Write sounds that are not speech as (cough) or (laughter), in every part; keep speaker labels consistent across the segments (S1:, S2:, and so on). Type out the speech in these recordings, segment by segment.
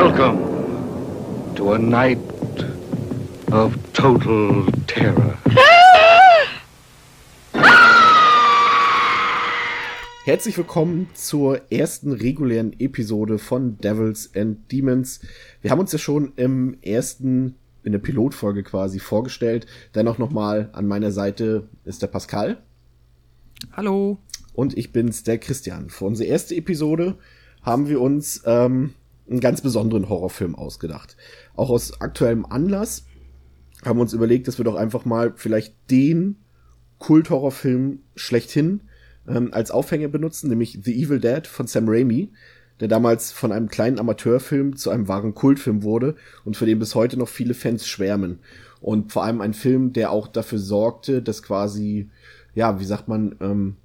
S1: Welcome to a night of total terror.
S2: Herzlich willkommen zur ersten regulären Episode von Devils and Demons. Wir haben uns ja schon im ersten, in der Pilotfolge quasi vorgestellt. Dennoch nochmal an meiner Seite ist der Pascal.
S3: Hallo.
S2: Und ich bin's, der Christian. Für unsere erste Episode haben wir uns ähm, einen ganz besonderen Horrorfilm ausgedacht. Auch aus aktuellem Anlass haben wir uns überlegt, dass wir doch einfach mal vielleicht den Kult-Horrorfilm schlechthin ähm, als Aufhänger benutzen, nämlich The Evil Dead von Sam Raimi, der damals von einem kleinen Amateurfilm zu einem wahren Kultfilm wurde und für den bis heute noch viele Fans schwärmen. Und vor allem ein Film, der auch dafür sorgte, dass quasi, ja, wie sagt man, ähm,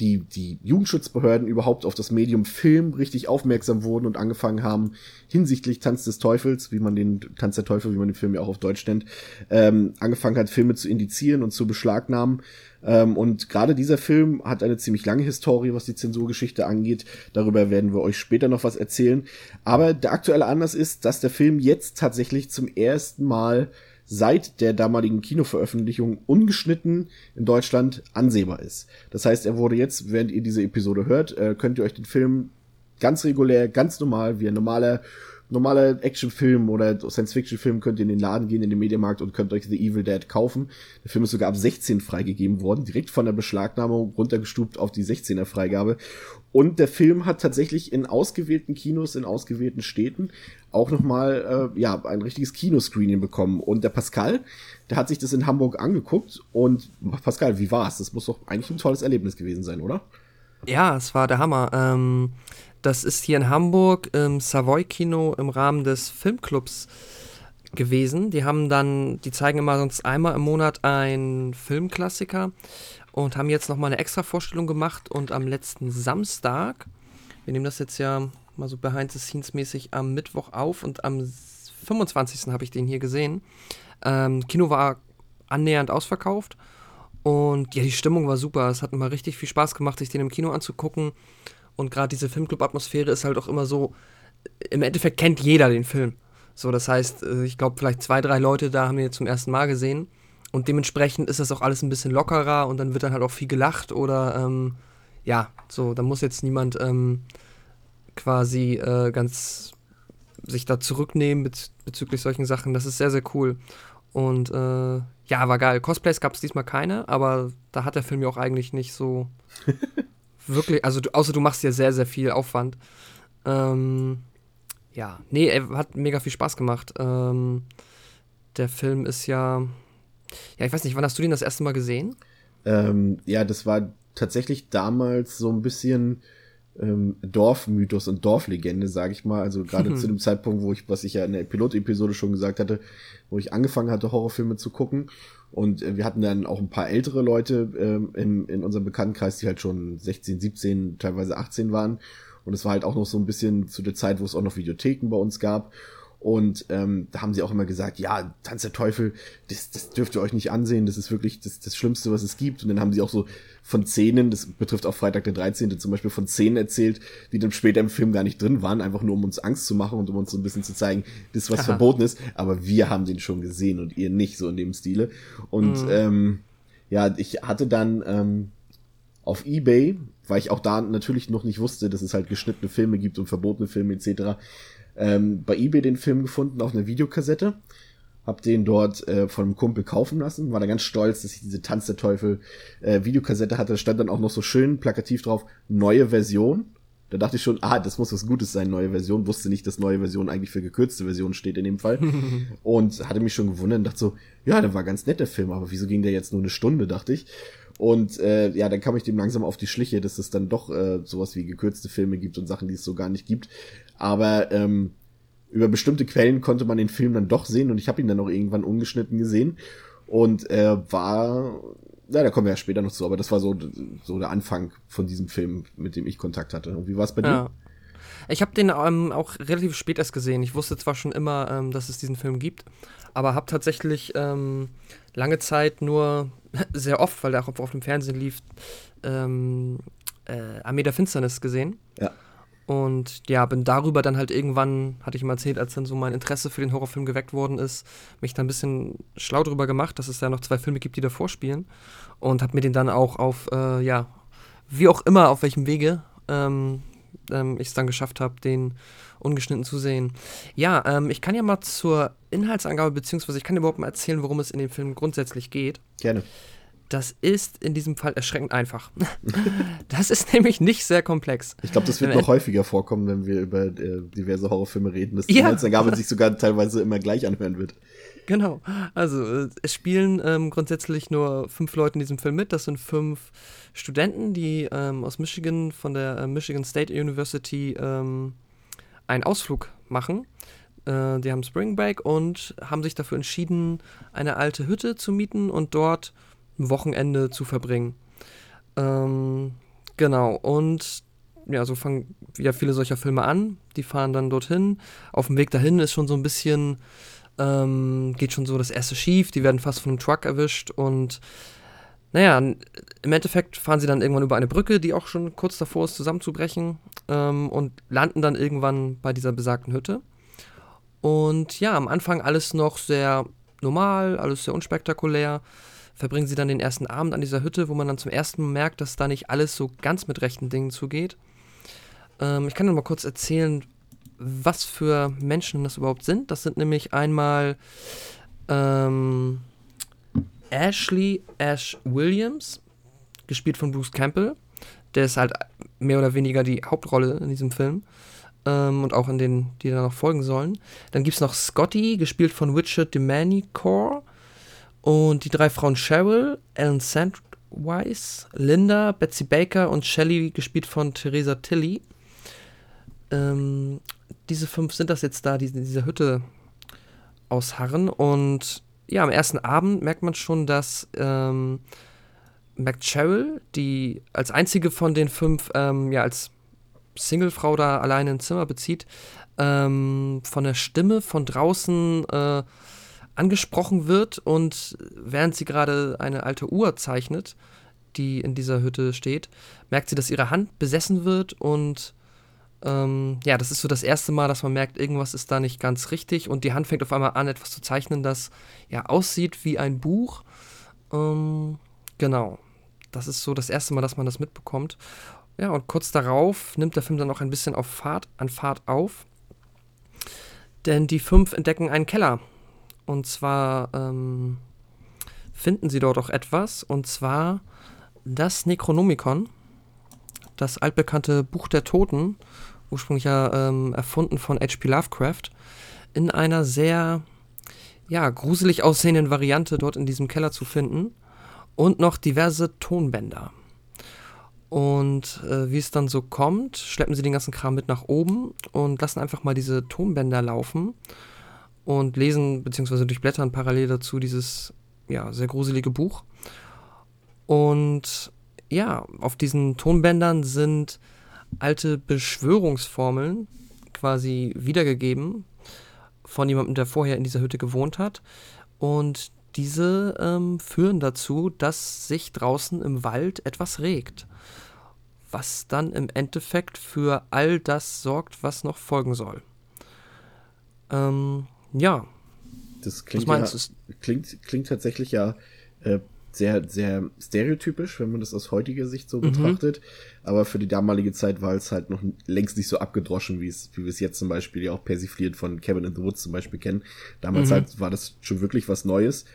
S2: die, die Jugendschutzbehörden überhaupt auf das Medium Film richtig aufmerksam wurden und angefangen haben, hinsichtlich Tanz des Teufels, wie man den Tanz der Teufel, wie man den Film ja auch auf Deutsch nennt, ähm, angefangen hat, Filme zu indizieren und zu beschlagnahmen. Ähm, und gerade dieser Film hat eine ziemlich lange Historie, was die Zensurgeschichte angeht. Darüber werden wir euch später noch was erzählen. Aber der aktuelle Anlass ist, dass der Film jetzt tatsächlich zum ersten Mal seit der damaligen Kinoveröffentlichung ungeschnitten in Deutschland ansehbar ist. Das heißt, er wurde jetzt, während ihr diese Episode hört, äh, könnt ihr euch den Film ganz regulär, ganz normal, wie ein normaler normaler Actionfilm oder Science-Fiction-Film könnt ihr in den Laden gehen, in den Mediamarkt und könnt euch The Evil Dead kaufen. Der Film ist sogar ab 16 freigegeben worden, direkt von der Beschlagnahmung runtergestuft auf die 16er Freigabe. Und der Film hat tatsächlich in ausgewählten Kinos, in ausgewählten Städten auch nochmal, äh, ja, ein richtiges Kinoscreening bekommen. Und der Pascal, der hat sich das in Hamburg angeguckt. Und Pascal, wie war's? Das muss doch eigentlich ein tolles Erlebnis gewesen sein, oder?
S3: Ja, es war der Hammer. Ähm, das ist hier in Hamburg im Savoy Kino im Rahmen des Filmclubs gewesen. Die haben dann, die zeigen immer sonst einmal im Monat einen Filmklassiker und haben jetzt nochmal eine extra Vorstellung gemacht und am letzten Samstag, wir nehmen das jetzt ja mal so behind the scenes mäßig am Mittwoch auf und am 25. habe ich den hier gesehen. Ähm, Kino war annähernd ausverkauft und ja, die Stimmung war super. Es hat immer richtig viel Spaß gemacht, sich den im Kino anzugucken. Und gerade diese Filmclub-Atmosphäre ist halt auch immer so, im Endeffekt kennt jeder den Film. So, das heißt, äh, ich glaube, vielleicht zwei, drei Leute da haben wir zum ersten Mal gesehen. Und dementsprechend ist das auch alles ein bisschen lockerer und dann wird dann halt auch viel gelacht oder ähm, ja, so, da muss jetzt niemand ähm, quasi äh, ganz sich da zurücknehmen bez bezüglich solchen Sachen. Das ist sehr, sehr cool. Und äh, ja, war geil. Cosplays gab es diesmal keine, aber da hat der Film ja auch eigentlich nicht so (laughs) wirklich, also du, außer du machst dir sehr, sehr viel Aufwand. Ähm, ja, nee, er hat mega viel Spaß gemacht. Ähm, der Film ist ja, ja, ich weiß nicht, wann hast du den das erste Mal gesehen?
S2: Ähm, ja, das war tatsächlich damals so ein bisschen ähm, Dorfmythos und Dorflegende, sage ich mal. Also gerade (laughs) zu dem Zeitpunkt, wo ich, was ich ja in der Pilotepisode schon gesagt hatte, wo ich angefangen hatte, Horrorfilme zu gucken. Und äh, wir hatten dann auch ein paar ältere Leute ähm, in, in unserem Bekanntenkreis, die halt schon 16, 17, teilweise 18 waren. Und es war halt auch noch so ein bisschen zu der Zeit, wo es auch noch Videotheken bei uns gab. Und ähm, da haben sie auch immer gesagt, ja, Tanz der Teufel, das, das dürft ihr euch nicht ansehen, das ist wirklich das, das Schlimmste, was es gibt. Und dann haben sie auch so von Szenen, das betrifft auch Freitag der 13. zum Beispiel, von Szenen erzählt, die dann später im Film gar nicht drin waren, einfach nur um uns Angst zu machen und um uns so ein bisschen zu zeigen, das was Aha. verboten ist. Aber wir haben den schon gesehen und ihr nicht, so in dem Stile. Und mhm. ähm, ja, ich hatte dann ähm, auf Ebay, weil ich auch da natürlich noch nicht wusste, dass es halt geschnittene Filme gibt und verbotene Filme etc., ähm, bei eBay den Film gefunden auf einer Videokassette. Hab den dort äh, von einem Kumpel kaufen lassen. War da ganz stolz, dass ich diese Tanz der Teufel äh, Videokassette hatte. Da stand dann auch noch so schön plakativ drauf, neue Version. Da dachte ich schon, ah, das muss was Gutes sein, neue Version. Wusste nicht, dass neue Version eigentlich für gekürzte Version steht in dem Fall. (laughs) und hatte mich schon gewundert und dachte so, ja, der war ganz nett, der Film, aber wieso ging der jetzt nur eine Stunde, dachte ich. Und äh, ja, dann kam ich dem langsam auf die Schliche, dass es dann doch äh, sowas wie gekürzte Filme gibt und Sachen, die es so gar nicht gibt. Aber ähm, über bestimmte Quellen konnte man den Film dann doch sehen und ich habe ihn dann auch irgendwann ungeschnitten gesehen. Und er war, ja, da kommen wir ja später noch zu, aber das war so, so der Anfang von diesem Film, mit dem ich Kontakt hatte. Und wie war es bei ja. dir?
S3: Ich habe den ähm, auch relativ spät erst gesehen. Ich wusste zwar schon immer, ähm, dass es diesen Film gibt, aber habe tatsächlich ähm, lange Zeit nur (laughs) sehr oft, weil der auch auf dem Fernsehen lief, ähm, äh, Armee der Finsternis gesehen.
S2: Ja.
S3: Und ja, bin darüber dann halt irgendwann, hatte ich mal erzählt, als dann so mein Interesse für den Horrorfilm geweckt worden ist, mich da ein bisschen schlau drüber gemacht, dass es ja noch zwei Filme gibt, die davor spielen. Und habe mir den dann auch auf, äh, ja, wie auch immer, auf welchem Wege ähm, ähm, ich es dann geschafft habe, den ungeschnitten zu sehen. Ja, ähm, ich kann ja mal zur Inhaltsangabe, beziehungsweise ich kann dir überhaupt mal erzählen, worum es in dem Film grundsätzlich geht.
S2: Gerne.
S3: Das ist in diesem Fall erschreckend einfach. (laughs) das ist nämlich nicht sehr komplex.
S2: Ich glaube, das wird noch häufiger vorkommen, wenn wir über äh, diverse Horrorfilme reden, dass die ja. Inhaltsangabe sich sogar teilweise immer gleich anhören wird.
S3: Genau. Also, äh, es spielen ähm, grundsätzlich nur fünf Leute in diesem Film mit. Das sind fünf Studenten, die ähm, aus Michigan von der äh, Michigan State University ähm, einen Ausflug machen. Äh, die haben Spring Break und haben sich dafür entschieden, eine alte Hütte zu mieten und dort ein Wochenende zu verbringen. Ähm, genau, und ja, so fangen wieder viele solcher Filme an. Die fahren dann dorthin. Auf dem Weg dahin ist schon so ein bisschen, ähm, geht schon so das erste schief. Die werden fast von einem Truck erwischt und naja, im Endeffekt fahren sie dann irgendwann über eine Brücke, die auch schon kurz davor ist, zusammenzubrechen ähm, und landen dann irgendwann bei dieser besagten Hütte. Und ja, am Anfang alles noch sehr normal, alles sehr unspektakulär verbringen sie dann den ersten Abend an dieser Hütte, wo man dann zum ersten Mal merkt, dass da nicht alles so ganz mit rechten Dingen zugeht. Ähm, ich kann nur mal kurz erzählen, was für Menschen das überhaupt sind. Das sind nämlich einmal ähm, Ashley Ash Williams, gespielt von Bruce Campbell. Der ist halt mehr oder weniger die Hauptrolle in diesem Film. Ähm, und auch in den, die da noch folgen sollen. Dann gibt es noch Scotty, gespielt von Richard Demanicore. Und die drei Frauen Cheryl, Ellen Sandweiss, Linda, Betsy Baker und Shelley, gespielt von Theresa Tilly. Ähm, diese fünf sind das jetzt da, die in dieser Hütte ausharren. Und ja, am ersten Abend merkt man schon, dass ähm, Cheryl, die als einzige von den fünf, ähm, ja, als Singlefrau da alleine ein Zimmer bezieht, ähm, von der Stimme von draußen äh, angesprochen wird und während sie gerade eine alte Uhr zeichnet, die in dieser Hütte steht, merkt sie, dass ihre Hand besessen wird und ähm, ja, das ist so das erste Mal, dass man merkt, irgendwas ist da nicht ganz richtig und die Hand fängt auf einmal an, etwas zu zeichnen, das ja aussieht wie ein Buch. Ähm, genau, das ist so das erste Mal, dass man das mitbekommt. Ja, und kurz darauf nimmt der Film dann auch ein bisschen auf Fahrt, an Fahrt auf. Denn die fünf entdecken einen Keller und zwar ähm, finden sie dort auch etwas, und zwar das Necronomicon, das altbekannte Buch der Toten, ursprünglich ja ähm, erfunden von H.P. Lovecraft, in einer sehr ja, gruselig aussehenden Variante dort in diesem Keller zu finden und noch diverse Tonbänder. Und äh, wie es dann so kommt, schleppen sie den ganzen Kram mit nach oben und lassen einfach mal diese Tonbänder laufen und lesen bzw. durchblättern parallel dazu dieses ja, sehr gruselige Buch. Und ja, auf diesen Tonbändern sind alte Beschwörungsformeln quasi wiedergegeben von jemandem, der vorher in dieser Hütte gewohnt hat. Und diese ähm, führen dazu, dass sich draußen im Wald etwas regt. Was dann im Endeffekt für all das sorgt, was noch folgen soll. Ähm, ja.
S2: Das klingt, ja, klingt, klingt tatsächlich ja äh, sehr, sehr stereotypisch, wenn man das aus heutiger Sicht so mhm. betrachtet. Aber für die damalige Zeit war es halt noch längst nicht so abgedroschen, wie es, wie wir es jetzt zum Beispiel ja auch persifliert von Kevin in the Woods zum Beispiel kennen. Damals mhm. halt war das schon wirklich was Neues.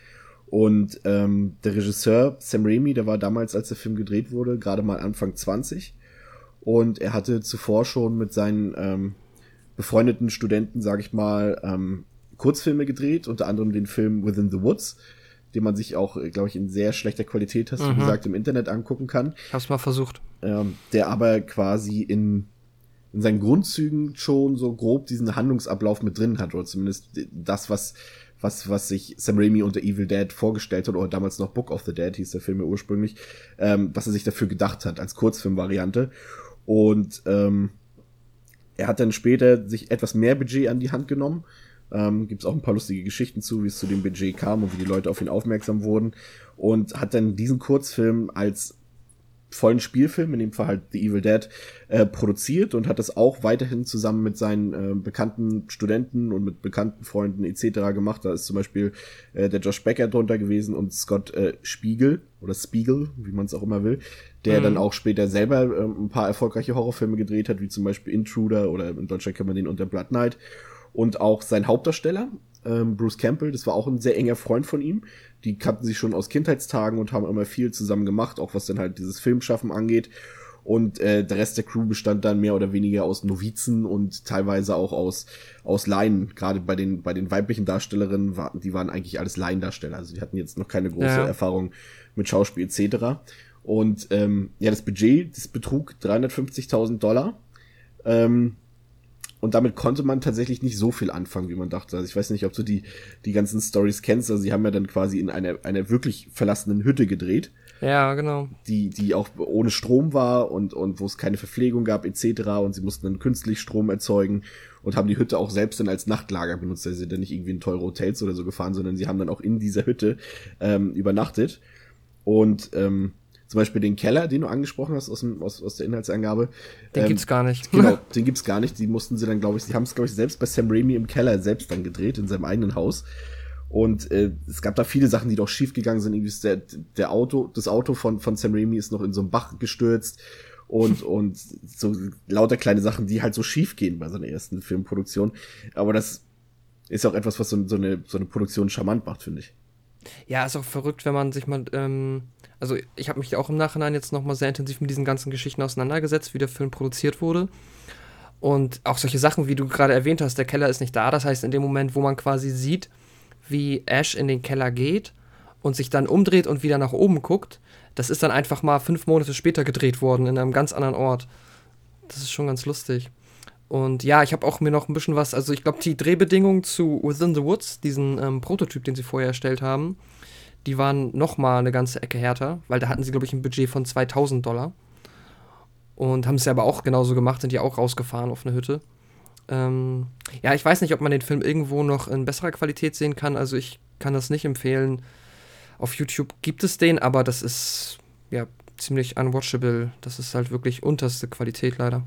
S2: Und ähm, der Regisseur Sam Raimi, der war damals, als der Film gedreht wurde, gerade mal Anfang 20. Und er hatte zuvor schon mit seinen ähm, befreundeten Studenten, sag ich mal, ähm, Kurzfilme gedreht, unter anderem den Film Within the Woods, den man sich auch, äh, glaube ich, in sehr schlechter Qualität, hast mhm. du gesagt, im Internet angucken kann.
S3: Hab's mal versucht.
S2: Ähm, der aber quasi in, in seinen Grundzügen schon so grob diesen Handlungsablauf mit drin hat, oder zumindest das, was, was, was sich Sam Raimi unter Evil Dead vorgestellt hat, oder damals noch Book of the Dead hieß der Film ja ursprünglich, ähm, was er sich dafür gedacht hat, als Kurzfilmvariante. Und ähm, er hat dann später sich etwas mehr Budget an die Hand genommen ähm, Gibt es auch ein paar lustige Geschichten zu, wie es zu dem Budget kam und wie die Leute auf ihn aufmerksam wurden. Und hat dann diesen Kurzfilm als vollen Spielfilm, in dem Fall halt The Evil Dead, äh, produziert und hat das auch weiterhin zusammen mit seinen äh, bekannten Studenten und mit bekannten Freunden etc. gemacht. Da ist zum Beispiel äh, der Josh Becker drunter gewesen und Scott äh, Spiegel oder Spiegel, wie man es auch immer will, der mhm. dann auch später selber äh, ein paar erfolgreiche Horrorfilme gedreht hat, wie zum Beispiel Intruder oder in Deutschland kann man den unter Blood Knight. Und auch sein Hauptdarsteller, ähm, Bruce Campbell, das war auch ein sehr enger Freund von ihm. Die kannten sich schon aus Kindheitstagen und haben immer viel zusammen gemacht, auch was dann halt dieses Filmschaffen angeht. Und äh, der Rest der Crew bestand dann mehr oder weniger aus Novizen und teilweise auch aus, aus Laien. Gerade bei den, bei den weiblichen Darstellerinnen, war, die waren eigentlich alles Laiendarsteller. Also die hatten jetzt noch keine große ja. Erfahrung mit Schauspiel etc. Und ähm, ja, das Budget, das betrug 350.000 Dollar. Ähm, und damit konnte man tatsächlich nicht so viel anfangen, wie man dachte. Also ich weiß nicht, ob du die, die ganzen Stories kennst. Also sie haben ja dann quasi in einer, einer wirklich verlassenen Hütte gedreht.
S3: Ja, genau.
S2: Die, die auch ohne Strom war und, und wo es keine Verpflegung gab, etc. Und sie mussten dann künstlich Strom erzeugen und haben die Hütte auch selbst dann als Nachtlager benutzt. Also sie sind dann nicht irgendwie in teure Hotels oder so gefahren, sondern sie haben dann auch in dieser Hütte ähm, übernachtet. Und ähm, zum Beispiel den Keller, den du angesprochen hast aus, dem, aus, aus der Inhaltsangabe.
S3: Den ähm, gibt's gar nicht. (laughs)
S2: Genau, (laughs) den gibt's gar nicht. Die mussten sie dann, glaube ich, die haben es, glaube ich, selbst bei Sam Raimi im Keller selbst dann gedreht, in seinem eigenen Haus. Und äh, es gab da viele Sachen, die doch schief gegangen sind. Irgendwie ist der, der Auto, das Auto von, von Sam Raimi ist noch in so einem Bach gestürzt und, (laughs) und so lauter kleine Sachen, die halt so schief gehen bei seiner ersten Filmproduktion. Aber das ist auch etwas, was so, so, eine, so eine Produktion charmant macht, finde ich.
S3: Ja, ist auch verrückt, wenn man sich mal ähm, also ich habe mich auch im Nachhinein jetzt nochmal sehr intensiv mit diesen ganzen Geschichten auseinandergesetzt, wie der Film produziert wurde. Und auch solche Sachen, wie du gerade erwähnt hast, der Keller ist nicht da. Das heißt, in dem Moment, wo man quasi sieht, wie Ash in den Keller geht und sich dann umdreht und wieder nach oben guckt, das ist dann einfach mal fünf Monate später gedreht worden in einem ganz anderen Ort. Das ist schon ganz lustig. Und ja, ich habe auch mir noch ein bisschen was, also ich glaube, die Drehbedingungen zu Within the Woods, diesen ähm, Prototyp, den sie vorher erstellt haben, die waren noch mal eine ganze Ecke härter, weil da hatten sie, glaube ich, ein Budget von 2000 Dollar. Und haben es ja aber auch genauso gemacht, sind ja auch rausgefahren auf eine Hütte. Ähm, ja, ich weiß nicht, ob man den Film irgendwo noch in besserer Qualität sehen kann. Also ich kann das nicht empfehlen. Auf YouTube gibt es den, aber das ist ja ziemlich unwatchable. Das ist halt wirklich unterste Qualität leider.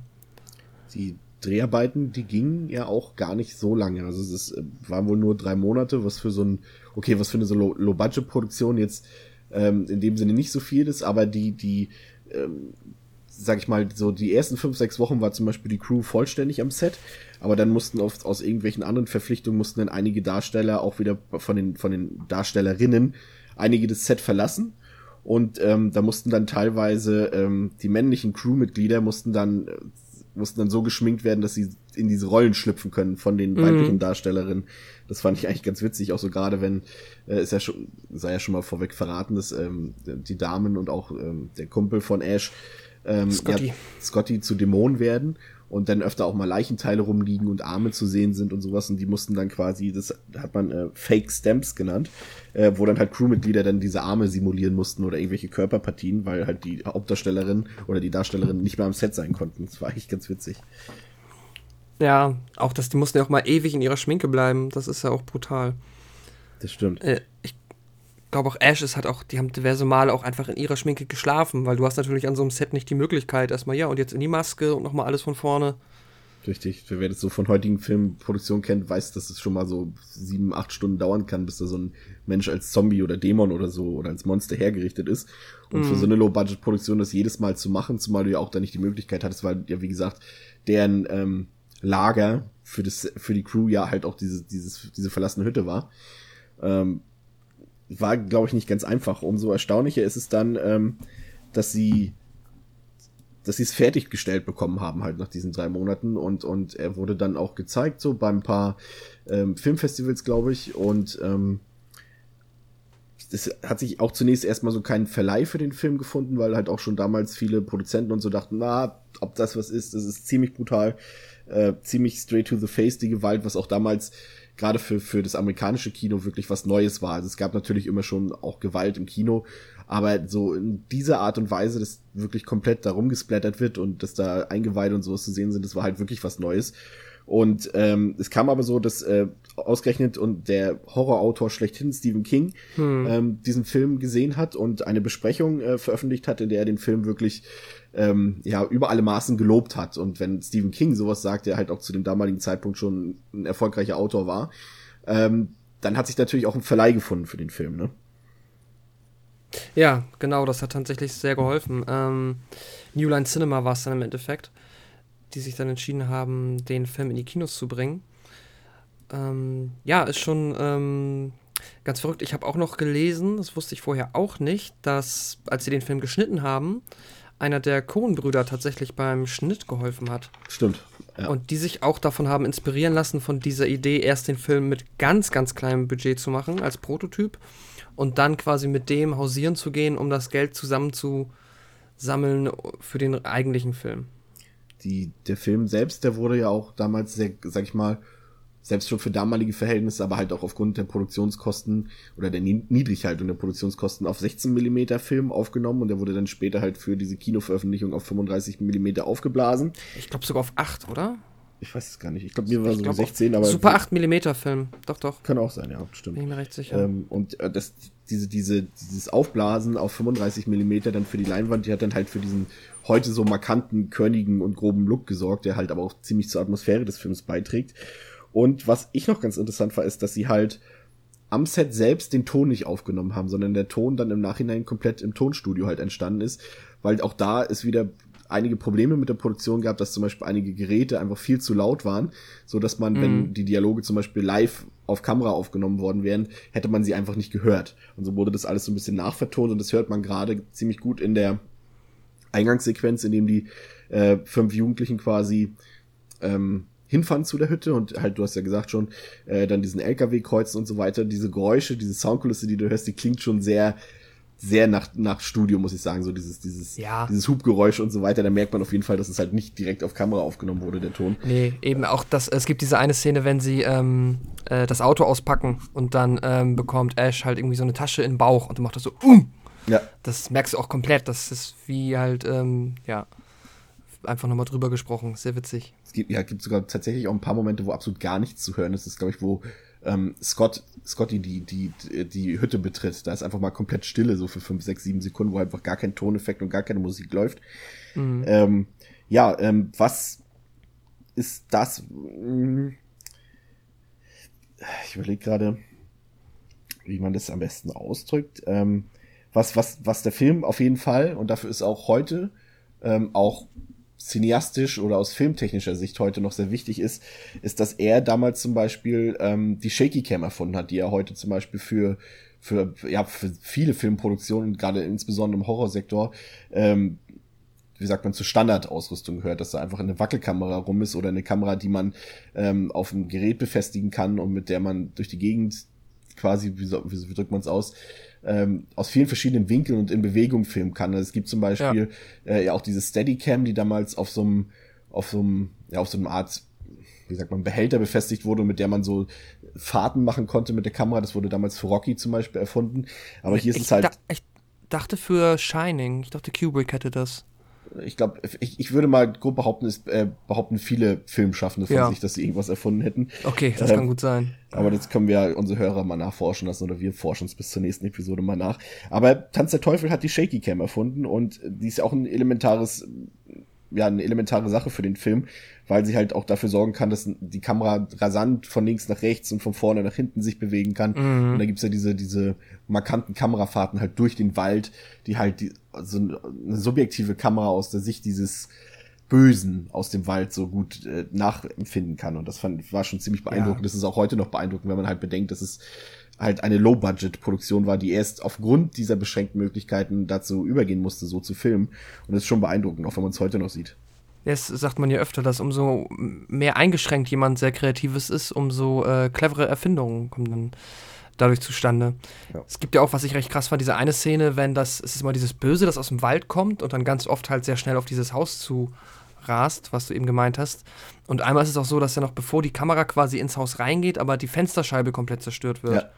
S2: Die Dreharbeiten, die gingen ja auch gar nicht so lange. Also es ist, äh, waren wohl nur drei Monate, was für so ein, okay, was für eine so Low-Budget-Produktion jetzt ähm, in dem Sinne nicht so viel ist, aber die, die, ähm, sag ich mal, so die ersten fünf, sechs Wochen war zum Beispiel die Crew vollständig am Set, aber dann mussten oft aus irgendwelchen anderen Verpflichtungen mussten dann einige Darsteller auch wieder von den, von den Darstellerinnen einige das Set verlassen. Und ähm, da mussten dann teilweise ähm, die männlichen Crewmitglieder mussten dann äh, mussten dann so geschminkt werden, dass sie in diese Rollen schlüpfen können von den mhm. weiblichen Darstellerinnen. Das fand ich eigentlich ganz witzig, auch so gerade wenn, äh, ist ja schon, sei ja schon mal vorweg verraten, dass ähm, die Damen und auch ähm, der Kumpel von Ash ähm, Scotty. Ja, Scotty zu Dämonen werden und dann öfter auch mal Leichenteile rumliegen und Arme zu sehen sind und sowas und die mussten dann quasi, das hat man äh, Fake Stamps genannt, äh, wo dann halt Crewmitglieder dann diese Arme simulieren mussten oder irgendwelche Körperpartien, weil halt die Hauptdarstellerin oder die Darstellerin nicht mehr am Set sein konnten. Das war eigentlich ganz witzig.
S3: Ja, auch das, die mussten ja auch mal ewig in ihrer Schminke bleiben. Das ist ja auch brutal.
S2: Das stimmt.
S3: Äh, glaube auch Ash ist hat auch, die haben diverse Male auch einfach in ihrer Schminke geschlafen, weil du hast natürlich an so einem Set nicht die Möglichkeit, erstmal ja und jetzt in die Maske und nochmal alles von vorne.
S2: Richtig, wer das so von heutigen Filmproduktionen kennt, weiß, dass es schon mal so sieben, acht Stunden dauern kann, bis da so ein Mensch als Zombie oder Dämon oder so oder als Monster hergerichtet ist. Und mm. für mhm. so eine Low-Budget-Produktion das jedes Mal zu machen, zumal du ja auch da nicht die Möglichkeit hattest, weil ja, wie gesagt, deren ähm, Lager für, das, für die Crew ja halt auch diese, dieses, diese verlassene Hütte war. Ähm, war, glaube ich, nicht ganz einfach. Umso erstaunlicher ist es dann, ähm, dass sie dass sie es fertiggestellt bekommen haben halt nach diesen drei Monaten und und er wurde dann auch gezeigt so beim paar ähm, Filmfestivals glaube ich und ähm, es hat sich auch zunächst erstmal so keinen Verleih für den Film gefunden, weil halt auch schon damals viele Produzenten und so dachten, na, ob das was ist, das ist ziemlich brutal, äh, ziemlich straight to the face die Gewalt, was auch damals gerade für, für das amerikanische Kino wirklich was Neues war. Also es gab natürlich immer schon auch Gewalt im Kino, aber so in dieser Art und Weise, dass wirklich komplett da rumgesplattert wird und dass da Eingeweide und sowas zu sehen sind, das war halt wirklich was Neues. Und ähm, es kam aber so, dass äh, ausgerechnet und der Horrorautor schlechthin Stephen King hm. ähm, diesen Film gesehen hat und eine Besprechung äh, veröffentlicht hat, in der er den Film wirklich ähm, ja über alle Maßen gelobt hat. Und wenn Stephen King sowas sagt, der halt auch zu dem damaligen Zeitpunkt schon ein erfolgreicher Autor war, ähm, dann hat sich natürlich auch ein Verleih gefunden für den Film, ne?
S3: Ja, genau, das hat tatsächlich sehr geholfen. Ähm, New Line Cinema war es dann im Endeffekt die sich dann entschieden haben, den Film in die Kinos zu bringen. Ähm, ja, ist schon ähm, ganz verrückt. Ich habe auch noch gelesen, das wusste ich vorher auch nicht, dass, als sie den Film geschnitten haben, einer der Coen-Brüder tatsächlich beim Schnitt geholfen hat.
S2: Stimmt.
S3: Ja. Und die sich auch davon haben inspirieren lassen, von dieser Idee, erst den Film mit ganz, ganz kleinem Budget zu machen, als Prototyp, und dann quasi mit dem hausieren zu gehen, um das Geld zusammenzusammeln für den eigentlichen Film
S2: die, der Film selbst, der wurde ja auch damals sehr, sag ich mal, selbst schon für damalige Verhältnisse, aber halt auch aufgrund der Produktionskosten oder der Niedrighaltung der Produktionskosten auf 16 Millimeter Film aufgenommen und der wurde dann später halt für diese Kinoveröffentlichung auf 35 Millimeter aufgeblasen.
S3: Ich glaube sogar auf 8, oder?
S2: Ich weiß es gar nicht. Ich glaube, mir war so 16, aber.
S3: Super 8 mm Film. Doch, doch.
S2: Kann auch sein, ja, stimmt.
S3: Bin ich mir recht sicher.
S2: Ähm, und äh, das, diese, diese, dieses Aufblasen auf 35 mm dann für die Leinwand, die hat dann halt für diesen heute so markanten, körnigen und groben Look gesorgt, der halt aber auch ziemlich zur Atmosphäre des Films beiträgt. Und was ich noch ganz interessant war, ist, dass sie halt am Set selbst den Ton nicht aufgenommen haben, sondern der Ton dann im Nachhinein komplett im Tonstudio halt entstanden ist, weil auch da ist wieder einige Probleme mit der Produktion gab, dass zum Beispiel einige Geräte einfach viel zu laut waren, so dass man, mhm. wenn die Dialoge zum Beispiel live auf Kamera aufgenommen worden wären, hätte man sie einfach nicht gehört. Und so wurde das alles so ein bisschen nachvertont und das hört man gerade ziemlich gut in der Eingangssequenz, in dem die äh, fünf Jugendlichen quasi ähm, hinfahren zu der Hütte und halt, du hast ja gesagt schon, äh, dann diesen LKW kreuzen und so weiter. Diese Geräusche, diese Soundkulisse, die du hörst, die klingt schon sehr sehr nach, nach Studio, muss ich sagen, so dieses, dieses, ja. dieses Hubgeräusch und so weiter, da merkt man auf jeden Fall, dass es halt nicht direkt auf Kamera aufgenommen wurde, der Ton.
S3: Nee, eben auch das, es gibt diese eine Szene, wenn sie ähm, äh, das Auto auspacken und dann ähm, bekommt Ash halt irgendwie so eine Tasche in den Bauch und dann macht das so, um! Ja. Das merkst du auch komplett, das ist wie halt, ähm, ja, einfach nochmal drüber gesprochen, sehr witzig.
S2: Es gibt, ja, gibt sogar tatsächlich auch ein paar Momente, wo absolut gar nichts zu hören ist. Das ist, glaube ich, wo ähm, Scott, Scotty die, die, die Hütte betritt. Da ist einfach mal komplett Stille, so für fünf, sechs, sieben Sekunden, wo einfach gar kein Toneffekt und gar keine Musik läuft. Mhm. Ähm, ja, ähm, was ist das? Ich überlege gerade, wie man das am besten ausdrückt. Ähm, was, was, was der Film auf jeden Fall, und dafür ist auch heute ähm, auch cineastisch oder aus filmtechnischer Sicht heute noch sehr wichtig ist, ist, dass er damals zum Beispiel ähm, die Shaky Cam erfunden hat, die er heute zum Beispiel für für ja für viele Filmproduktionen gerade insbesondere im Horrorsektor ähm, wie sagt man, zur Standardausrüstung gehört, dass da einfach eine Wackelkamera rum ist oder eine Kamera, die man ähm, auf dem Gerät befestigen kann und mit der man durch die Gegend quasi, wie, so, wie, wie drückt man es aus, ähm, aus vielen verschiedenen Winkeln und in Bewegung filmen kann. Also es gibt zum Beispiel ja. Äh, ja auch diese Steadicam, die damals auf so einem, auf so einem, ja, auf so einem Art, wie sagt man, Behälter befestigt wurde, mit der man so Fahrten machen konnte mit der Kamera. Das wurde damals für Rocky zum Beispiel erfunden. Aber hier ist
S3: ich
S2: es halt. Da,
S3: ich dachte für Shining. Ich dachte Kubrick hätte das
S2: ich glaube, ich, ich würde mal grob behaupten, ist, äh, behaupten viele Filmschaffende von ja. sich, dass sie irgendwas erfunden hätten.
S3: Okay, das ähm, kann gut sein.
S2: Aber das können wir unsere Hörer mal nachforschen lassen oder wir forschen es bis zur nächsten Episode mal nach. Aber Tanz der Teufel hat die Shaky Cam erfunden und die ist ja auch ein elementares ja eine elementare Sache für den Film, weil sie halt auch dafür sorgen kann, dass die Kamera rasant von links nach rechts und von vorne nach hinten sich bewegen kann. Mhm. Und da gibt's ja diese, diese markanten Kamerafahrten halt durch den Wald, die halt die, so eine subjektive Kamera aus der Sicht dieses Bösen aus dem Wald so gut äh, nachempfinden kann. Und das fand, war schon ziemlich beeindruckend. Ja. Das ist auch heute noch beeindruckend, wenn man halt bedenkt, dass es halt eine Low-Budget-Produktion war, die erst aufgrund dieser beschränkten Möglichkeiten dazu übergehen musste, so zu filmen. Und das ist schon beeindruckend, auch wenn man es heute noch sieht.
S3: Das sagt man ja öfter, dass umso mehr eingeschränkt jemand sehr kreatives ist, umso äh, clevere Erfindungen kommen dann dadurch zustande. Ja. Es gibt ja auch, was ich recht krass fand, diese eine Szene, wenn das, es ist immer dieses Böse, das aus dem Wald kommt und dann ganz oft halt sehr schnell auf dieses Haus zu rast, was du eben gemeint hast. Und einmal ist es auch so, dass er noch bevor die Kamera quasi ins Haus reingeht, aber die Fensterscheibe komplett zerstört wird. Ja.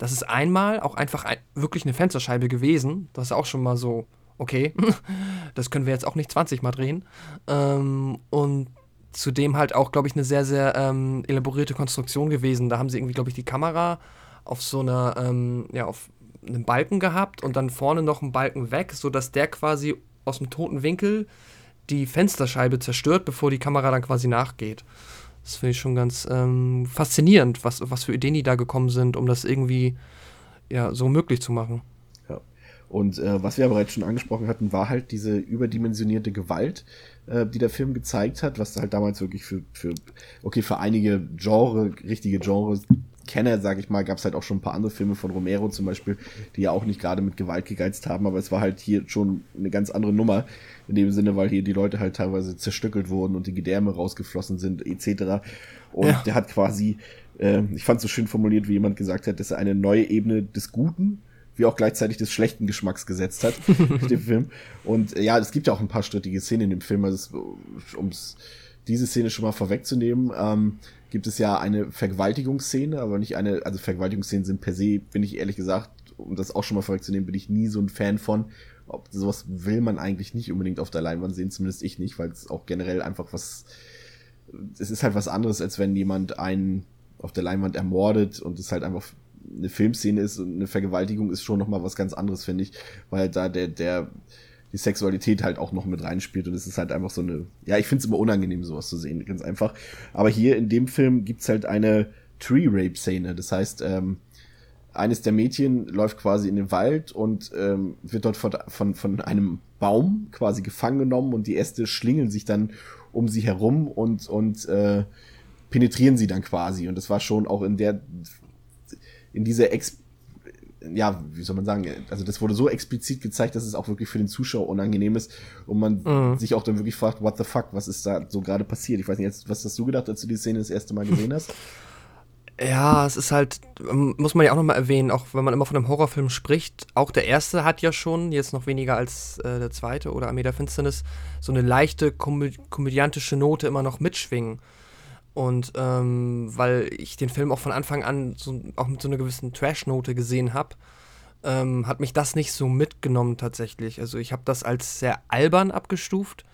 S3: Das ist einmal auch einfach ein, wirklich eine Fensterscheibe gewesen. Das ist auch schon mal so, okay, (laughs) das können wir jetzt auch nicht 20 Mal drehen. Ähm, und zudem halt auch, glaube ich, eine sehr, sehr ähm, elaborierte Konstruktion gewesen. Da haben sie irgendwie, glaube ich, die Kamera auf so einer, ähm, ja, auf einem Balken gehabt und dann vorne noch einen Balken weg, sodass der quasi aus dem toten Winkel die Fensterscheibe zerstört, bevor die Kamera dann quasi nachgeht. Das finde ich schon ganz ähm, faszinierend, was, was für Ideen die da gekommen sind, um das irgendwie ja, so möglich zu machen.
S2: Ja. Und äh, was wir bereits schon angesprochen hatten, war halt diese überdimensionierte Gewalt, äh, die der Film gezeigt hat, was halt damals wirklich für, für okay, für einige Genre, richtige Genres Kenner, sage ich mal, gab es halt auch schon ein paar andere Filme von Romero zum Beispiel, die ja auch nicht gerade mit Gewalt gegeizt haben, aber es war halt hier schon eine ganz andere Nummer, in dem Sinne, weil hier die Leute halt teilweise zerstückelt wurden und die Gedärme rausgeflossen sind, etc. Und ja. der hat quasi, äh, ich fand es so schön formuliert, wie jemand gesagt hat, dass er eine neue Ebene des Guten wie auch gleichzeitig des schlechten Geschmacks gesetzt hat (laughs) in dem Film. Und äh, ja, es gibt ja auch ein paar strittige Szenen in dem Film, also um diese Szene schon mal vorwegzunehmen. Ähm, gibt es ja eine Vergewaltigungsszene, aber nicht eine, also Vergewaltigungsszenen sind per se, bin ich ehrlich gesagt, um das auch schon mal vorwegzunehmen, bin ich nie so ein Fan von. Ob, sowas will man eigentlich nicht unbedingt auf der Leinwand sehen, zumindest ich nicht, weil es auch generell einfach was, es ist halt was anderes, als wenn jemand einen auf der Leinwand ermordet und es halt einfach eine Filmszene ist und eine Vergewaltigung ist schon nochmal was ganz anderes, finde ich, weil da der, der, die Sexualität halt auch noch mit reinspielt und es ist halt einfach so eine, ja, ich finde es immer unangenehm, sowas zu sehen, ganz einfach. Aber hier in dem Film gibt's halt eine Tree-Rape-Szene, das heißt, ähm, eines der Mädchen läuft quasi in den Wald und ähm, wird dort von, von, von einem Baum quasi gefangen genommen und die Äste schlingeln sich dann um sie herum und, und äh, penetrieren sie dann quasi. Und das war schon auch in der, in dieser Ex ja, wie soll man sagen, also das wurde so explizit gezeigt, dass es auch wirklich für den Zuschauer unangenehm ist und man mhm. sich auch dann wirklich fragt, what the fuck, was ist da so gerade passiert? Ich weiß nicht, was hast du gedacht, als du die Szene das erste Mal gesehen hast?
S3: Ja, es ist halt, ähm, muss man ja auch nochmal erwähnen, auch wenn man immer von einem Horrorfilm spricht, auch der erste hat ja schon, jetzt noch weniger als äh, der zweite oder Armee der Finsternis, so eine leichte komö komödiantische Note immer noch mitschwingen. Und ähm, weil ich den Film auch von Anfang an so, auch mit so einer gewissen Trash-Note gesehen habe, ähm, hat mich das nicht so mitgenommen tatsächlich. Also ich habe das als sehr albern abgestuft,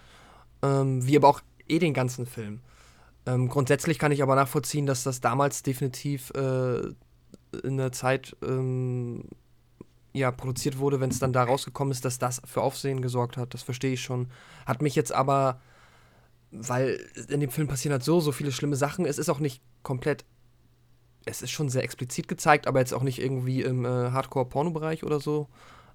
S3: ähm, wie aber auch eh den ganzen Film. Ähm, grundsätzlich kann ich aber nachvollziehen, dass das damals definitiv äh, in der Zeit ähm, ja, produziert wurde, wenn es dann da rausgekommen ist, dass das für Aufsehen gesorgt hat. Das verstehe ich schon. Hat mich jetzt aber weil in dem Film passieren halt so, so viele schlimme Sachen. Es ist auch nicht komplett, es ist schon sehr explizit gezeigt, aber jetzt auch nicht irgendwie im äh, Hardcore-Porno-Bereich oder so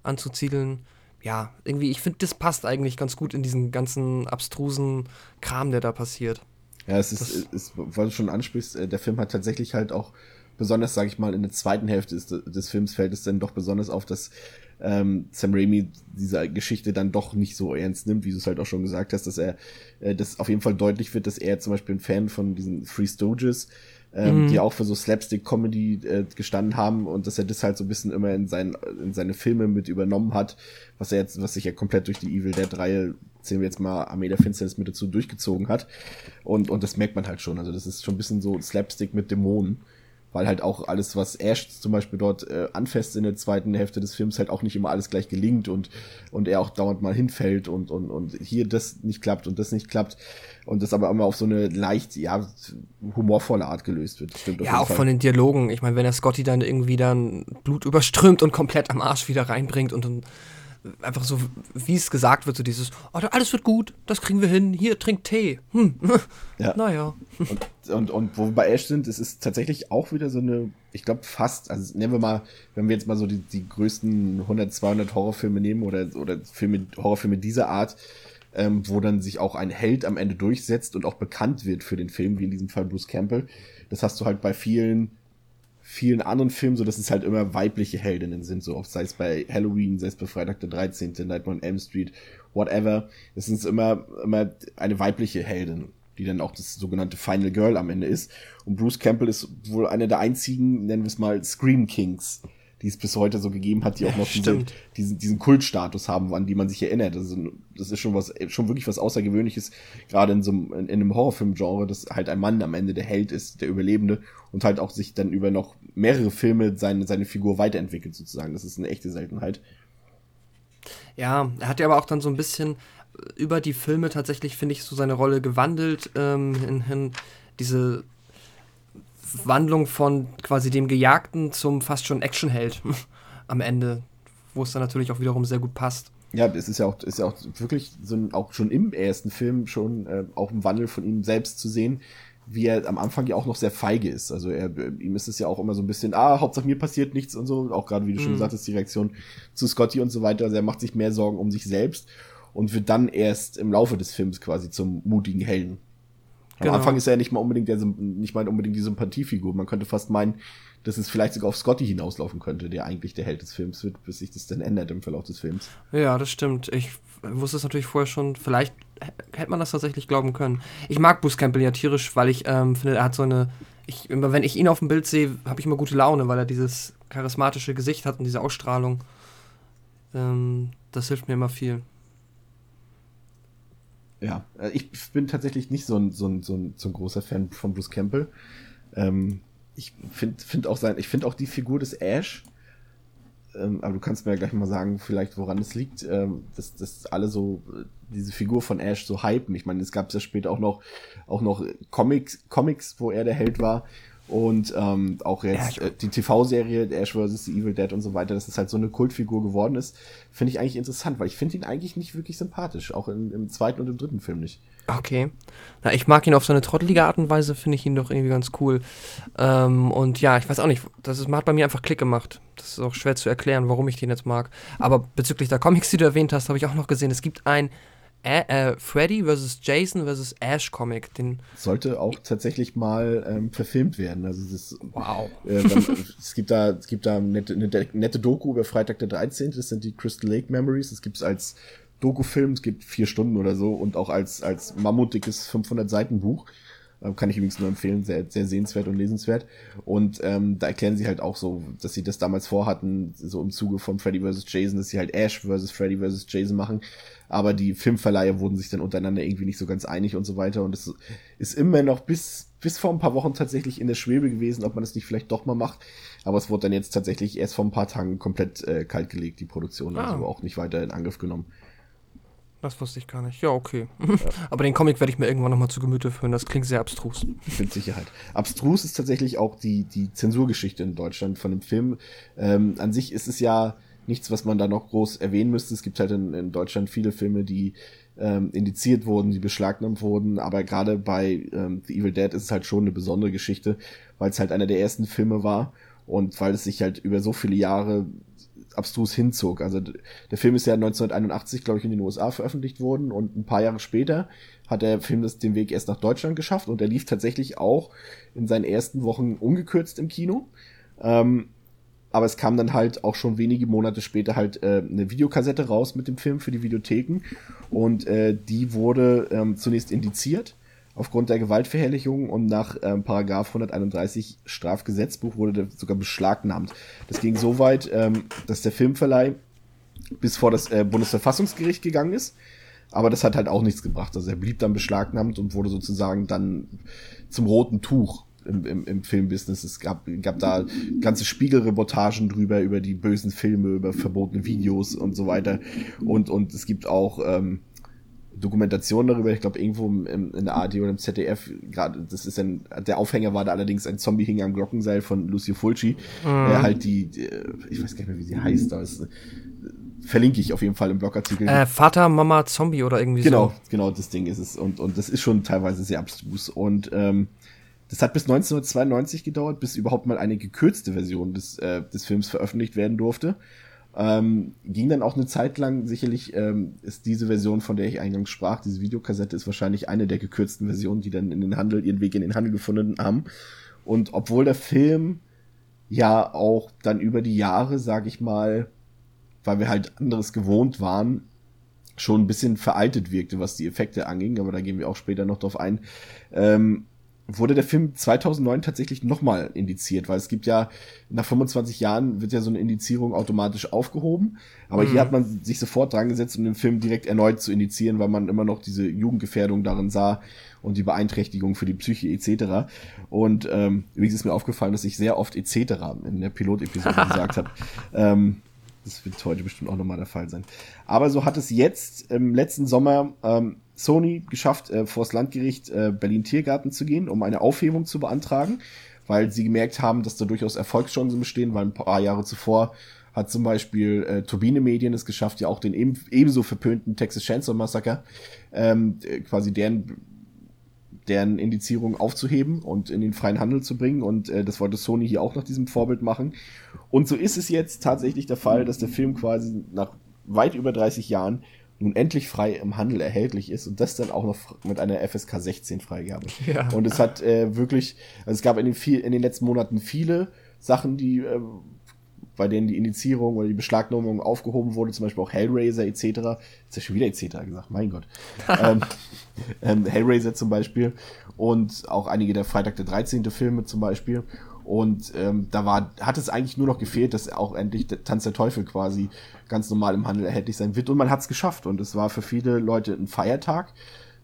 S3: anzusiedeln. Ja, irgendwie, ich finde, das passt eigentlich ganz gut in diesen ganzen abstrusen Kram, der da passiert.
S2: Ja, es ist, ist weil du schon ansprichst, äh, der Film hat tatsächlich halt auch besonders, sage ich mal, in der zweiten Hälfte des, des Films fällt es dann doch besonders auf, dass ähm, Sam Raimi diese Geschichte dann doch nicht so ernst nimmt, wie du es halt auch schon gesagt hast, dass er äh, das auf jeden Fall deutlich wird, dass er zum Beispiel ein Fan von diesen Free Stooges, ähm, mhm. die auch für so Slapstick-Comedy äh, gestanden haben und dass er das halt so ein bisschen immer in, sein, in seine Filme mit übernommen hat, was er jetzt, was sich ja komplett durch die Evil Dead-Reihe, zählen wir jetzt mal Armee der Finsternis mit dazu, durchgezogen hat. Und, und das merkt man halt schon. Also das ist schon ein bisschen so Slapstick mit Dämonen weil halt auch alles, was Ash zum Beispiel dort äh, anfasst in der zweiten Hälfte des Films, halt auch nicht immer alles gleich gelingt und, und er auch dauernd mal hinfällt und, und, und hier das nicht klappt und das nicht klappt und das aber immer auf so eine leicht, ja, humorvolle Art gelöst wird.
S3: Stimmt ja, auch Fall. von den Dialogen. Ich meine, wenn der Scotty dann irgendwie dann Blut überströmt und komplett am Arsch wieder reinbringt und dann einfach so, wie es gesagt wird, so dieses, oh, alles wird gut, das kriegen wir hin, hier, trink Tee. Hm.
S2: Ja. (laughs) Naja. Und, und, und wo wir bei Ash sind, es ist tatsächlich auch wieder so eine, ich glaube fast, also nehmen wir mal, wenn wir jetzt mal so die, die größten 100, 200 Horrorfilme nehmen oder, oder Filme, Horrorfilme dieser Art, ähm, wo dann sich auch ein Held am Ende durchsetzt und auch bekannt wird für den Film, wie in diesem Fall Bruce Campbell. Das hast du halt bei vielen vielen anderen Filmen so, dass es halt immer weibliche Heldinnen sind, so sei es bei Halloween, sei es bei Freitag der 13., Nightmare on Elm Street, whatever. Es ist immer, immer eine weibliche Heldin, die dann auch das sogenannte Final Girl am Ende ist. Und Bruce Campbell ist wohl einer der einzigen, nennen wir es mal, Scream Kings, die es bis heute so gegeben hat, die auch noch diese, diesen, diesen Kultstatus haben, an die man sich erinnert. Das ist, das ist schon was, schon wirklich was Außergewöhnliches, gerade in so einem, in, in einem Horrorfilm-Genre, dass halt ein Mann am Ende der Held ist, der Überlebende und halt auch sich dann über noch mehrere Filme seine, seine Figur weiterentwickelt sozusagen. Das ist eine echte Seltenheit.
S3: Ja, er hat ja aber auch dann so ein bisschen über die Filme tatsächlich, finde ich, so seine Rolle gewandelt, ähm, in, in diese Wandlung von quasi dem Gejagten zum fast schon Actionheld (laughs) am Ende, wo es dann natürlich auch wiederum sehr gut passt.
S2: Ja, es ist ja auch, ist ja auch wirklich so ein, auch schon im ersten Film schon äh, auch ein Wandel von ihm selbst zu sehen, wie er am Anfang ja auch noch sehr feige ist. Also er, ihm ist es ja auch immer so ein bisschen, ah, Hauptsache mir passiert nichts und so. Auch gerade, wie du schon mhm. gesagt hast, die Reaktion zu Scotty und so weiter. Also er macht sich mehr Sorgen um sich selbst und wird dann erst im Laufe des Films quasi zum mutigen Helden. Am genau. Anfang ist er ja nicht mal unbedingt der, nicht mal unbedingt die Sympathiefigur. Man könnte fast meinen, dass es vielleicht sogar auf Scotty hinauslaufen könnte, der eigentlich der Held des Films wird, bis sich das dann ändert im Verlauf des Films.
S3: Ja, das stimmt. Ich wusste es natürlich vorher schon. Vielleicht hätte man das tatsächlich glauben können. Ich mag Bruce Campbell ja tierisch, weil ich ähm, finde, er hat so eine. Ich, immer wenn ich ihn auf dem Bild sehe, habe ich immer gute Laune, weil er dieses charismatische Gesicht hat und diese Ausstrahlung. Ähm, das hilft mir immer viel.
S2: Ja, äh, ich bin tatsächlich nicht so ein, so ein, so ein, so ein großer Fan von Bruce Campbell. Ähm, ich finde find auch sein, ich finde auch die Figur des Ash, ähm, aber du kannst mir ja gleich mal sagen, vielleicht woran es liegt, ähm, dass, dass alle so äh, diese Figur von Ash so hypen. Ich meine, es gab ja später auch noch auch noch Comics, Comics, wo er der Held war und ähm, auch jetzt äh, die TV-Serie Ash vs. The Evil Dead und so weiter, dass es halt so eine Kultfigur geworden ist, finde ich eigentlich interessant, weil ich finde ihn eigentlich nicht wirklich sympathisch, auch in, im zweiten und im dritten Film nicht.
S3: Okay. Na, ich mag ihn auf so eine trottelige Art und Weise, finde ich ihn doch irgendwie ganz cool. Ähm, und ja, ich weiß auch nicht, das ist, hat bei mir einfach Klick gemacht. Das ist auch schwer zu erklären, warum ich den jetzt mag. Aber bezüglich der Comics, die du erwähnt hast, habe ich auch noch gesehen, es gibt ein äh, äh, Freddy vs. Jason vs. Ash Comic. Den
S2: Sollte auch tatsächlich mal ähm, verfilmt werden. Also das, wow. Äh, dann, es gibt da, es gibt da nette, eine nette Doku über Freitag der 13. Das sind die Crystal Lake Memories. Das gibt es als Doku-Film. Es gibt vier Stunden oder so und auch als als mammutdickes 500 Seiten Buch. Ähm, kann ich übrigens nur empfehlen, sehr, sehr sehenswert und lesenswert. Und ähm, da erklären sie halt auch so, dass sie das damals vorhatten, so im Zuge von Freddy vs. Jason, dass sie halt Ash vs. Freddy vs. Jason machen. Aber die Filmverleiher wurden sich dann untereinander irgendwie nicht so ganz einig und so weiter. Und es ist immer noch bis, bis vor ein paar Wochen tatsächlich in der Schwebe gewesen, ob man das nicht vielleicht doch mal macht. Aber es wurde dann jetzt tatsächlich erst vor ein paar Tagen komplett äh, kaltgelegt, die Produktion. Also ah. Also auch nicht weiter in Angriff genommen.
S3: Das wusste ich gar nicht. Ja, okay. Ja. (laughs) Aber den Comic werde ich mir irgendwann nochmal zu Gemüte führen. Das klingt sehr abstrus.
S2: Mit Sicherheit. Abstrus ist tatsächlich auch die, die Zensurgeschichte in Deutschland von dem Film. Ähm, an sich ist es ja nichts, was man da noch groß erwähnen müsste. Es gibt halt in, in Deutschland viele Filme, die ähm, indiziert wurden, die beschlagnahmt wurden. Aber gerade bei ähm, The Evil Dead ist es halt schon eine besondere Geschichte, weil es halt einer der ersten Filme war und weil es sich halt über so viele Jahre abstrus hinzog. Also der Film ist ja 1981, glaube ich, in den USA veröffentlicht worden und ein paar Jahre später hat der Film das den Weg erst nach Deutschland geschafft und er lief tatsächlich auch in seinen ersten Wochen ungekürzt im Kino. Ähm, aber es kam dann halt auch schon wenige Monate später halt äh, eine Videokassette raus mit dem Film für die Videotheken und äh, die wurde ähm, zunächst indiziert aufgrund der Gewaltverherrlichung und nach ähm, Paragraph 131 Strafgesetzbuch wurde der sogar beschlagnahmt. Das ging so weit, ähm, dass der Filmverleih bis vor das äh, Bundesverfassungsgericht gegangen ist, aber das hat halt auch nichts gebracht. Also er blieb dann beschlagnahmt und wurde sozusagen dann zum roten Tuch im, im, im Filmbusiness. Es gab, gab da ganze Spiegelreportagen drüber, über die bösen Filme, über verbotene Videos und so weiter. Und, und es gibt auch ähm, Dokumentation darüber, ich glaube irgendwo im, in der ARD oder im ZDF, gerade, das ist ein, der Aufhänger war da allerdings ein Zombie hing am Glockenseil von Lucio Fulci, mhm. der halt die, die, ich weiß gar nicht mehr, wie sie heißt, da ist, verlinke ich auf jeden Fall im Blogartikel.
S3: Äh, Vater, Mama, Zombie oder irgendwie
S2: genau, so. Genau, genau, das Ding ist es und, und das ist schon teilweise sehr abstrus und, ähm, das hat bis 1992 gedauert, bis überhaupt mal eine gekürzte Version des, äh, des Films veröffentlicht werden durfte. Ähm, ging dann auch eine Zeit lang, sicherlich ähm, ist diese Version, von der ich eingangs sprach, diese Videokassette ist wahrscheinlich eine der gekürzten Versionen, die dann in den Handel, ihren Weg in den Handel gefunden haben. Und obwohl der Film ja auch dann über die Jahre, sag ich mal, weil wir halt anderes gewohnt waren, schon ein bisschen veraltet wirkte, was die Effekte anging, aber da gehen wir auch später noch drauf ein, ähm, wurde der Film 2009 tatsächlich nochmal indiziert, weil es gibt ja, nach 25 Jahren wird ja so eine Indizierung automatisch aufgehoben. Aber mhm. hier hat man sich sofort dran gesetzt, um den Film direkt erneut zu indizieren, weil man immer noch diese Jugendgefährdung darin sah und die Beeinträchtigung für die Psyche etc. Und ähm, übrigens ist mir aufgefallen, dass ich sehr oft etc. in der Pilotepisode (laughs) gesagt habe. Ähm, das wird heute bestimmt auch nochmal der Fall sein. Aber so hat es jetzt im letzten Sommer ähm, Sony geschafft, äh, vor das Landgericht äh, Berlin-Tiergarten zu gehen, um eine Aufhebung zu beantragen, weil sie gemerkt haben, dass da durchaus Erfolgschancen bestehen, weil ein paar Jahre zuvor hat zum Beispiel äh, Turbine Medien es geschafft, ja auch den eben, ebenso verpönten Texas Chainsaw Massacre, ähm, äh, quasi deren deren Indizierung aufzuheben und in den freien Handel zu bringen. Und äh, das wollte Sony hier auch nach diesem Vorbild machen. Und so ist es jetzt tatsächlich der Fall, dass der Film quasi nach weit über 30 Jahren nun endlich frei im Handel erhältlich ist und das dann auch noch mit einer FSK 16 Freigabe. Ja. Und es hat äh, wirklich, also es gab in den, viel, in den letzten Monaten viele Sachen, die äh, bei denen die Indizierung oder die Beschlagnahmung aufgehoben wurde, zum Beispiel auch Hellraiser etc. Jetzt ist ja schon wieder etc. gesagt, mein Gott. (laughs) ähm, ähm, Hellraiser zum Beispiel und auch einige der Freitag der 13. Filme zum Beispiel. Und ähm, da war, hat es eigentlich nur noch gefehlt, dass auch endlich der Tanz der Teufel quasi ganz normal im Handel erhältlich sein wird. Und man hat es geschafft. Und es war für viele Leute ein Feiertag.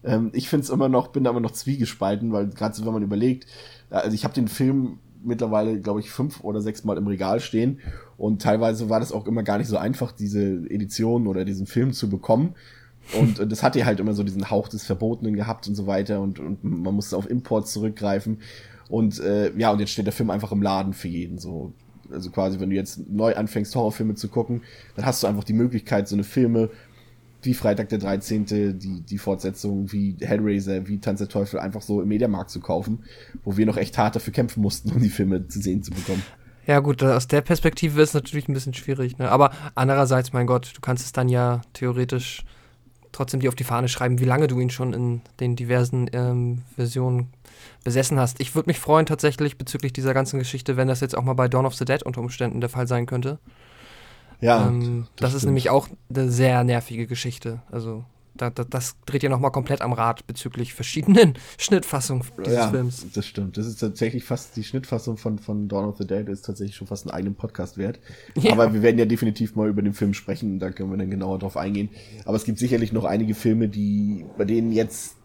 S2: Ähm, ich finde es immer noch, bin da immer noch zwiegespalten, weil gerade so, wenn man überlegt, also ich habe den Film mittlerweile, glaube ich, fünf oder sechs Mal im Regal stehen. Und teilweise war das auch immer gar nicht so einfach, diese Edition oder diesen Film zu bekommen. Und, und das hat ja halt immer so diesen Hauch des Verbotenen gehabt und so weiter. Und, und man musste auf Import zurückgreifen. Und äh, ja, und jetzt steht der Film einfach im Laden für jeden. So. Also quasi, wenn du jetzt neu anfängst, Horrorfilme zu gucken, dann hast du einfach die Möglichkeit, so eine Filme wie Freitag der 13., die, die Fortsetzung, wie Hellraiser, wie Tanz der Teufel einfach so im Mediamarkt zu kaufen, wo wir noch echt hart dafür kämpfen mussten, um die Filme zu sehen zu bekommen.
S3: Ja, gut, aus der Perspektive ist es natürlich ein bisschen schwierig, ne? Aber andererseits, mein Gott, du kannst es dann ja theoretisch trotzdem dir auf die Fahne schreiben, wie lange du ihn schon in den diversen ähm, Versionen besessen hast. Ich würde mich freuen tatsächlich bezüglich dieser ganzen Geschichte, wenn das jetzt auch mal bei Dawn of the Dead unter Umständen der Fall sein könnte. Ja. Ähm, das, das ist nämlich auch eine sehr nervige Geschichte. Also da, da, das dreht ja nochmal komplett am Rad bezüglich verschiedenen (laughs) Schnittfassungen dieses ja, Films.
S2: Das stimmt. Das ist tatsächlich fast die Schnittfassung von, von Dawn of the Dead ist tatsächlich schon fast einen eigenen Podcast wert. (laughs) Ja. Aber wir werden ja definitiv mal über den Film sprechen, da können wir dann genauer drauf eingehen. Aber es gibt sicherlich noch einige Filme, die, bei denen jetzt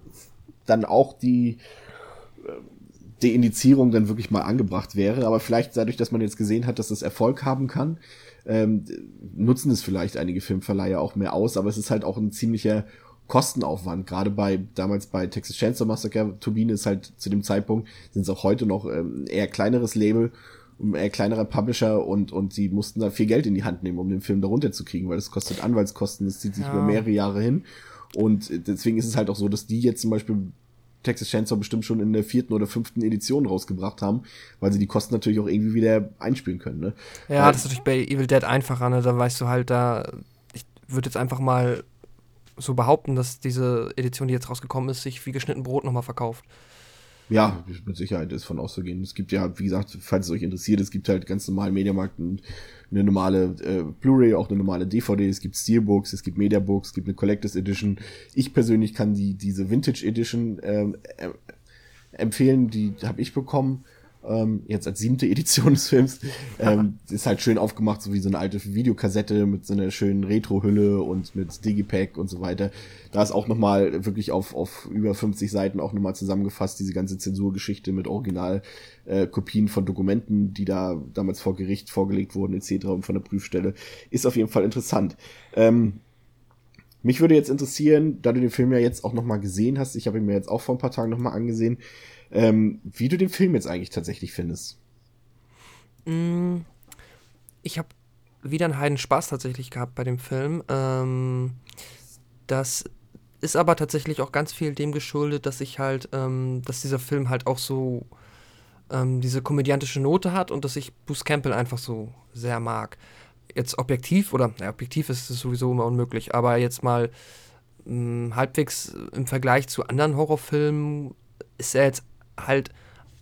S2: dann auch die äh, die Indizierung dann wirklich mal angebracht wäre. Aber vielleicht dadurch, dass man jetzt gesehen hat, dass das Erfolg haben kann, ähm, nutzen es vielleicht einige Filmverleiher auch mehr aus. Aber es ist halt auch ein ziemlicher Kostenaufwand. Gerade bei damals bei Texas Chainsaw Massacre, Turbine ist halt zu dem Zeitpunkt, sind es auch heute noch ähm, eher kleineres Label, eher kleinerer Publisher und, und sie mussten da viel Geld in die Hand nehmen, um den Film darunter zu kriegen, weil das kostet Anwaltskosten, das zieht sich ja. über mehrere Jahre hin. Und deswegen ist es halt auch so, dass die jetzt zum Beispiel Texas Chainsaw bestimmt schon in der vierten oder fünften Edition rausgebracht haben, weil sie die Kosten natürlich auch irgendwie wieder einspielen können. Ne?
S3: Ja, das ist natürlich bei Evil Dead einfacher, ne? Da weißt du halt, da ich würde jetzt einfach mal so behaupten, dass diese Edition, die jetzt rausgekommen ist, sich wie geschnitten Brot nochmal verkauft.
S2: Ja, mit Sicherheit ist von auszugehen. Es gibt ja, wie gesagt, falls es euch interessiert, es gibt halt ganz normal Mediamarkt und eine normale äh, Blu-ray, auch eine normale DVD, es gibt Steelbooks, es gibt Mediabooks, es gibt eine Collectors Edition. Ich persönlich kann die diese Vintage Edition ähm, äh, empfehlen, die habe ich bekommen ähm, jetzt als siebte Edition des Films. Ähm, ist halt schön aufgemacht, so wie so eine alte Videokassette mit so einer schönen Retro-Hülle und mit Digipack und so weiter. Da ist auch nochmal wirklich auf, auf über 50 Seiten auch nochmal zusammengefasst, diese ganze Zensurgeschichte mit Originalkopien äh, von Dokumenten, die da damals vor Gericht vorgelegt wurden, etc. und von der Prüfstelle. Ist auf jeden Fall interessant. Ähm, mich würde jetzt interessieren, da du den Film ja jetzt auch nochmal gesehen hast, ich habe ihn mir jetzt auch vor ein paar Tagen nochmal angesehen, ähm, wie du den Film jetzt eigentlich tatsächlich findest.
S3: Mm, ich habe wieder einen heiden Spaß tatsächlich gehabt bei dem Film. Ähm, das ist aber tatsächlich auch ganz viel dem geschuldet, dass ich halt, ähm, dass dieser Film halt auch so ähm, diese komödiantische Note hat und dass ich Bruce Campbell einfach so sehr mag. Jetzt objektiv, oder ja, objektiv ist es sowieso immer unmöglich, aber jetzt mal mh, mm, halbwegs im Vergleich zu anderen Horrorfilmen ist er jetzt halt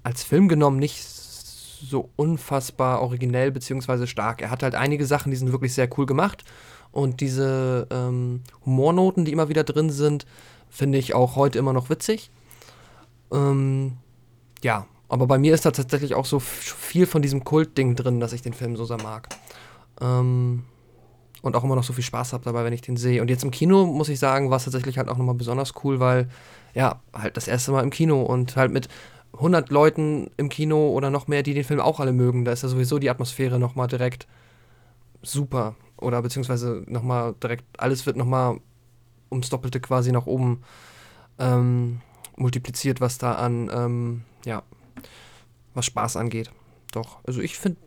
S3: als Film genommen nicht so unfassbar originell beziehungsweise stark. Er hat halt einige Sachen, die sind wirklich sehr cool gemacht. Und diese ähm, Humornoten, die immer wieder drin sind, finde ich auch heute immer noch witzig. Ähm, ja, aber bei mir ist da tatsächlich auch so viel von diesem Kult-Ding drin, dass ich den Film so sehr mag. Ähm, und auch immer noch so viel Spaß habe dabei, wenn ich den sehe. Und jetzt im Kino, muss ich sagen, war es tatsächlich halt auch nochmal besonders cool, weil, ja, halt das erste Mal im Kino und halt mit 100 Leuten im Kino oder noch mehr, die den Film auch alle mögen. Da ist ja sowieso die Atmosphäre nochmal direkt super. Oder beziehungsweise nochmal direkt, alles wird nochmal ums Doppelte quasi nach oben ähm, multipliziert, was da an, ähm, ja, was Spaß angeht. Doch, also ich finde,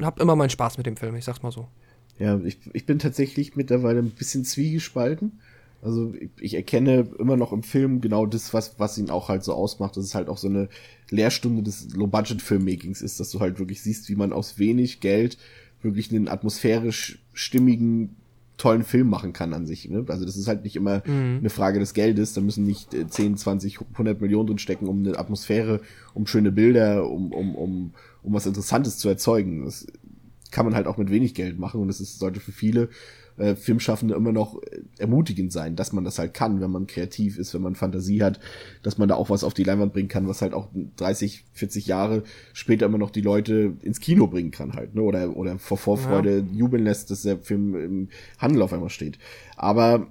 S3: hab immer meinen Spaß mit dem Film, ich sag's mal so.
S2: Ja, ich, ich bin tatsächlich mittlerweile ein bisschen zwiegespalten. Also ich, ich erkenne immer noch im Film genau das, was, was ihn auch halt so ausmacht, dass es halt auch so eine Lehrstunde des Low-Budget-Filmmakings ist, dass du halt wirklich siehst, wie man aus wenig Geld wirklich einen atmosphärisch stimmigen, tollen Film machen kann an sich. Ne? Also das ist halt nicht immer mhm. eine Frage des Geldes, da müssen nicht 10, 20, 100 Millionen drin stecken, um eine Atmosphäre, um schöne Bilder, um, um, um, um was Interessantes zu erzeugen. Das kann man halt auch mit wenig Geld machen und es ist, sollte für viele äh, Filmschaffende immer noch ermutigend sein, dass man das halt kann, wenn man kreativ ist, wenn man Fantasie hat, dass man da auch was auf die Leinwand bringen kann, was halt auch 30, 40 Jahre später immer noch die Leute ins Kino bringen kann halt, ne? Oder, oder vor Vorfreude ja. jubeln lässt, dass der Film im Handel auf einmal steht. Aber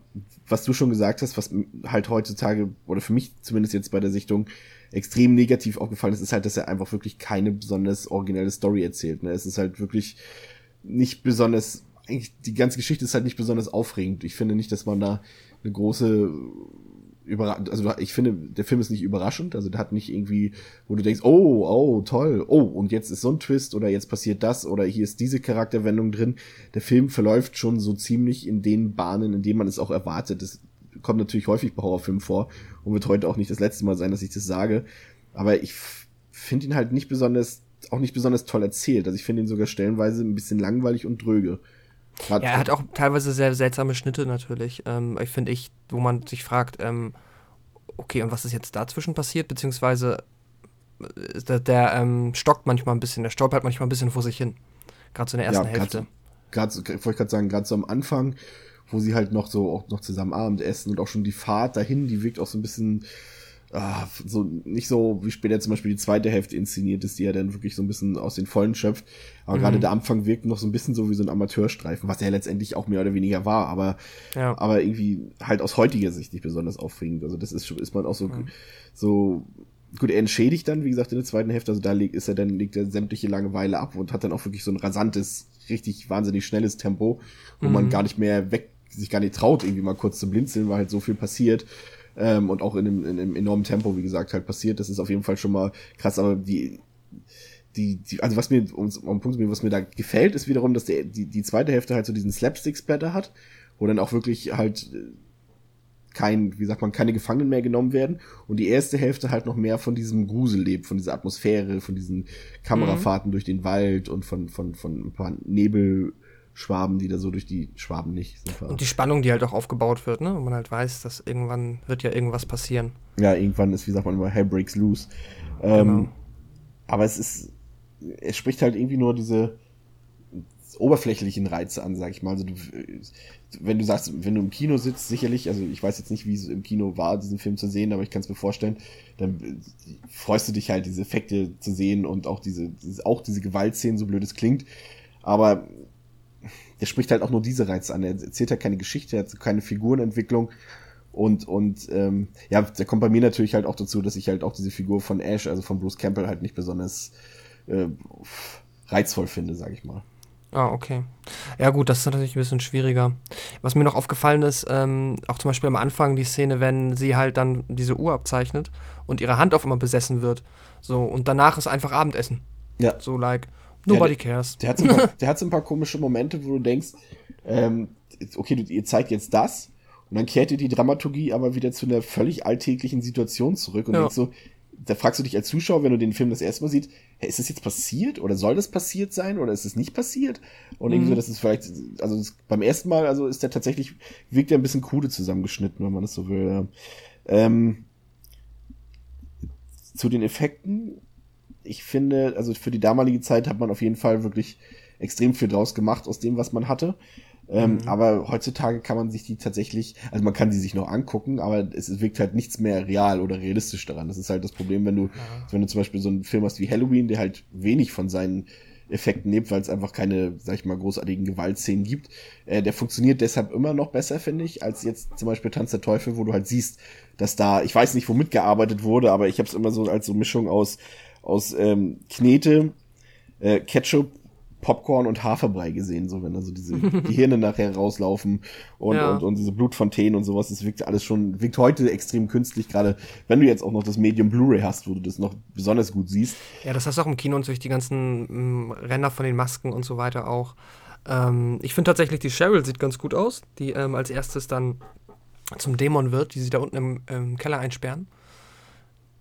S2: was du schon gesagt hast, was halt heutzutage, oder für mich zumindest jetzt bei der Sichtung, extrem negativ aufgefallen ist, ist halt, dass er einfach wirklich keine besonders originelle Story erzählt. Ne? Es ist halt wirklich nicht besonders eigentlich die ganze Geschichte ist halt nicht besonders aufregend. Ich finde nicht, dass man da eine große Überra also ich finde, der Film ist nicht überraschend, also der hat nicht irgendwie, wo du denkst, oh, oh, toll, oh, und jetzt ist so ein Twist oder jetzt passiert das oder hier ist diese Charakterwendung drin. Der Film verläuft schon so ziemlich in den Bahnen, in denen man es auch erwartet. Das kommt natürlich häufig bei Horrorfilmen vor und wird heute auch nicht das letzte Mal sein, dass ich das sage. Aber ich finde ihn halt nicht besonders, auch nicht besonders toll erzählt. Also ich finde ihn sogar stellenweise ein bisschen langweilig und dröge.
S3: Hat ja, er hat auch teilweise sehr seltsame Schnitte natürlich. Ähm, ich finde ich, wo man sich fragt, ähm, okay, und was ist jetzt dazwischen passiert? Beziehungsweise äh, der, der ähm, stockt manchmal ein bisschen, der stolpert manchmal ein bisschen vor sich hin. Gerade so in der ersten ja, Hälfte.
S2: Gerade, wollte ich gerade sagen, gerade so am Anfang, wo sie halt noch so auch noch zusammen Abend essen und auch schon die Fahrt dahin, die wirkt auch so ein bisschen ah, so nicht so wie später zum Beispiel die zweite Hälfte inszeniert ist, die ja dann wirklich so ein bisschen aus den Vollen schöpft. Aber mhm. gerade der Anfang wirkt noch so ein bisschen so wie so ein Amateurstreifen, was ja letztendlich auch mehr oder weniger war, aber, ja. aber irgendwie halt aus heutiger Sicht nicht besonders aufregend. Also das ist, ist man auch so, mhm. so gut, er entschädigt dann, wie gesagt, in der zweiten Hälfte, also da liegt, ist er dann, legt er sämtliche Langeweile ab und hat dann auch wirklich so ein rasantes, richtig wahnsinnig schnelles Tempo, wo mhm. man gar nicht mehr weg, sich gar nicht traut, irgendwie mal kurz zu blinzeln, weil halt so viel passiert ähm, und auch in einem, in einem enormen Tempo, wie gesagt, halt passiert. Das ist auf jeden Fall schon mal krass, aber die, die, die also was mir, um, um Punkt was mir da gefällt, ist wiederum, dass der, die, die zweite Hälfte halt so diesen Slapstick-Splatter hat, wo dann auch wirklich halt äh, kein, wie sagt man, keine Gefangenen mehr genommen werden und die erste Hälfte halt noch mehr von diesem Grusel lebt, von dieser Atmosphäre, von diesen Kamerafahrten mhm. durch den Wald und von, von, von ein paar Nebel, Schwaben, die da so durch die Schwaben nicht.
S3: Und die Spannung, die halt auch aufgebaut wird, ne? Und man halt weiß, dass irgendwann wird ja irgendwas passieren.
S2: Ja, irgendwann ist, wie sagt man immer, Hell breaks loose. Ähm, genau. Aber es ist, es spricht halt irgendwie nur diese oberflächlichen Reize an, sag ich mal. Also du, wenn du sagst, wenn du im Kino sitzt, sicherlich, also ich weiß jetzt nicht, wie es im Kino war, diesen Film zu sehen, aber ich kann es mir vorstellen, dann freust du dich halt, diese Effekte zu sehen und auch diese, diese auch diese Gewaltszenen, so blöd es klingt. Aber der spricht halt auch nur diese Reize an. Er erzählt halt keine Geschichte, er hat keine Figurenentwicklung. Und, und ähm, ja, da kommt bei mir natürlich halt auch dazu, dass ich halt auch diese Figur von Ash, also von Bruce Campbell, halt nicht besonders äh, reizvoll finde, sag ich mal.
S3: Ah, okay. Ja, gut, das ist natürlich ein bisschen schwieriger. Was mir noch aufgefallen ist, ähm, auch zum Beispiel am Anfang die Szene, wenn sie halt dann diese Uhr abzeichnet und ihre Hand auf einmal besessen wird. So, und danach ist einfach Abendessen. Ja. So, like, Nobody
S2: der,
S3: cares.
S2: Der hat, so ein paar, (laughs) der hat so ein paar komische Momente, wo du denkst, ähm, okay, du, ihr zeigt jetzt das und dann kehrt ihr die Dramaturgie aber wieder zu einer völlig alltäglichen Situation zurück und ja. denkst so, da fragst du dich als Zuschauer, wenn du den Film das erste Mal siehst, hey, ist das jetzt passiert oder soll das passiert sein oder ist es nicht passiert? Und mhm. irgendwie so, das ist vielleicht, also das, beim ersten Mal, also ist der tatsächlich, wirkt der ein bisschen krude zusammengeschnitten, wenn man das so will. Ähm, zu den Effekten, ich finde, also für die damalige Zeit hat man auf jeden Fall wirklich extrem viel draus gemacht aus dem, was man hatte. Ähm, mhm. Aber heutzutage kann man sich die tatsächlich, also man kann sie sich noch angucken, aber es, wirkt halt nichts mehr real oder realistisch daran. Das ist halt das Problem, wenn du, ja. wenn du zum Beispiel so einen Film hast wie Halloween, der halt wenig von seinen Effekten lebt, weil es einfach keine, sag ich mal, großartigen Gewaltszenen gibt. Äh, der funktioniert deshalb immer noch besser, finde ich, als jetzt zum Beispiel Tanz der Teufel, wo du halt siehst, dass da, ich weiß nicht, womit gearbeitet wurde, aber ich habe es immer so als so Mischung aus, aus ähm, Knete, äh, Ketchup Popcorn und Haferbrei gesehen, so wenn also diese (laughs) Gehirne nachher rauslaufen und, ja. und, und diese Blutfontänen und sowas. Das wirkt alles schon, wirkt heute extrem künstlich, gerade wenn du jetzt auch noch das Medium Blu-ray hast, wo du das noch besonders gut siehst.
S3: Ja, das hast du auch im Kino und durch die ganzen ähm, Ränder von den Masken und so weiter auch. Ähm, ich finde tatsächlich, die Cheryl sieht ganz gut aus, die ähm, als erstes dann zum Dämon wird, die sie da unten im, im Keller einsperren.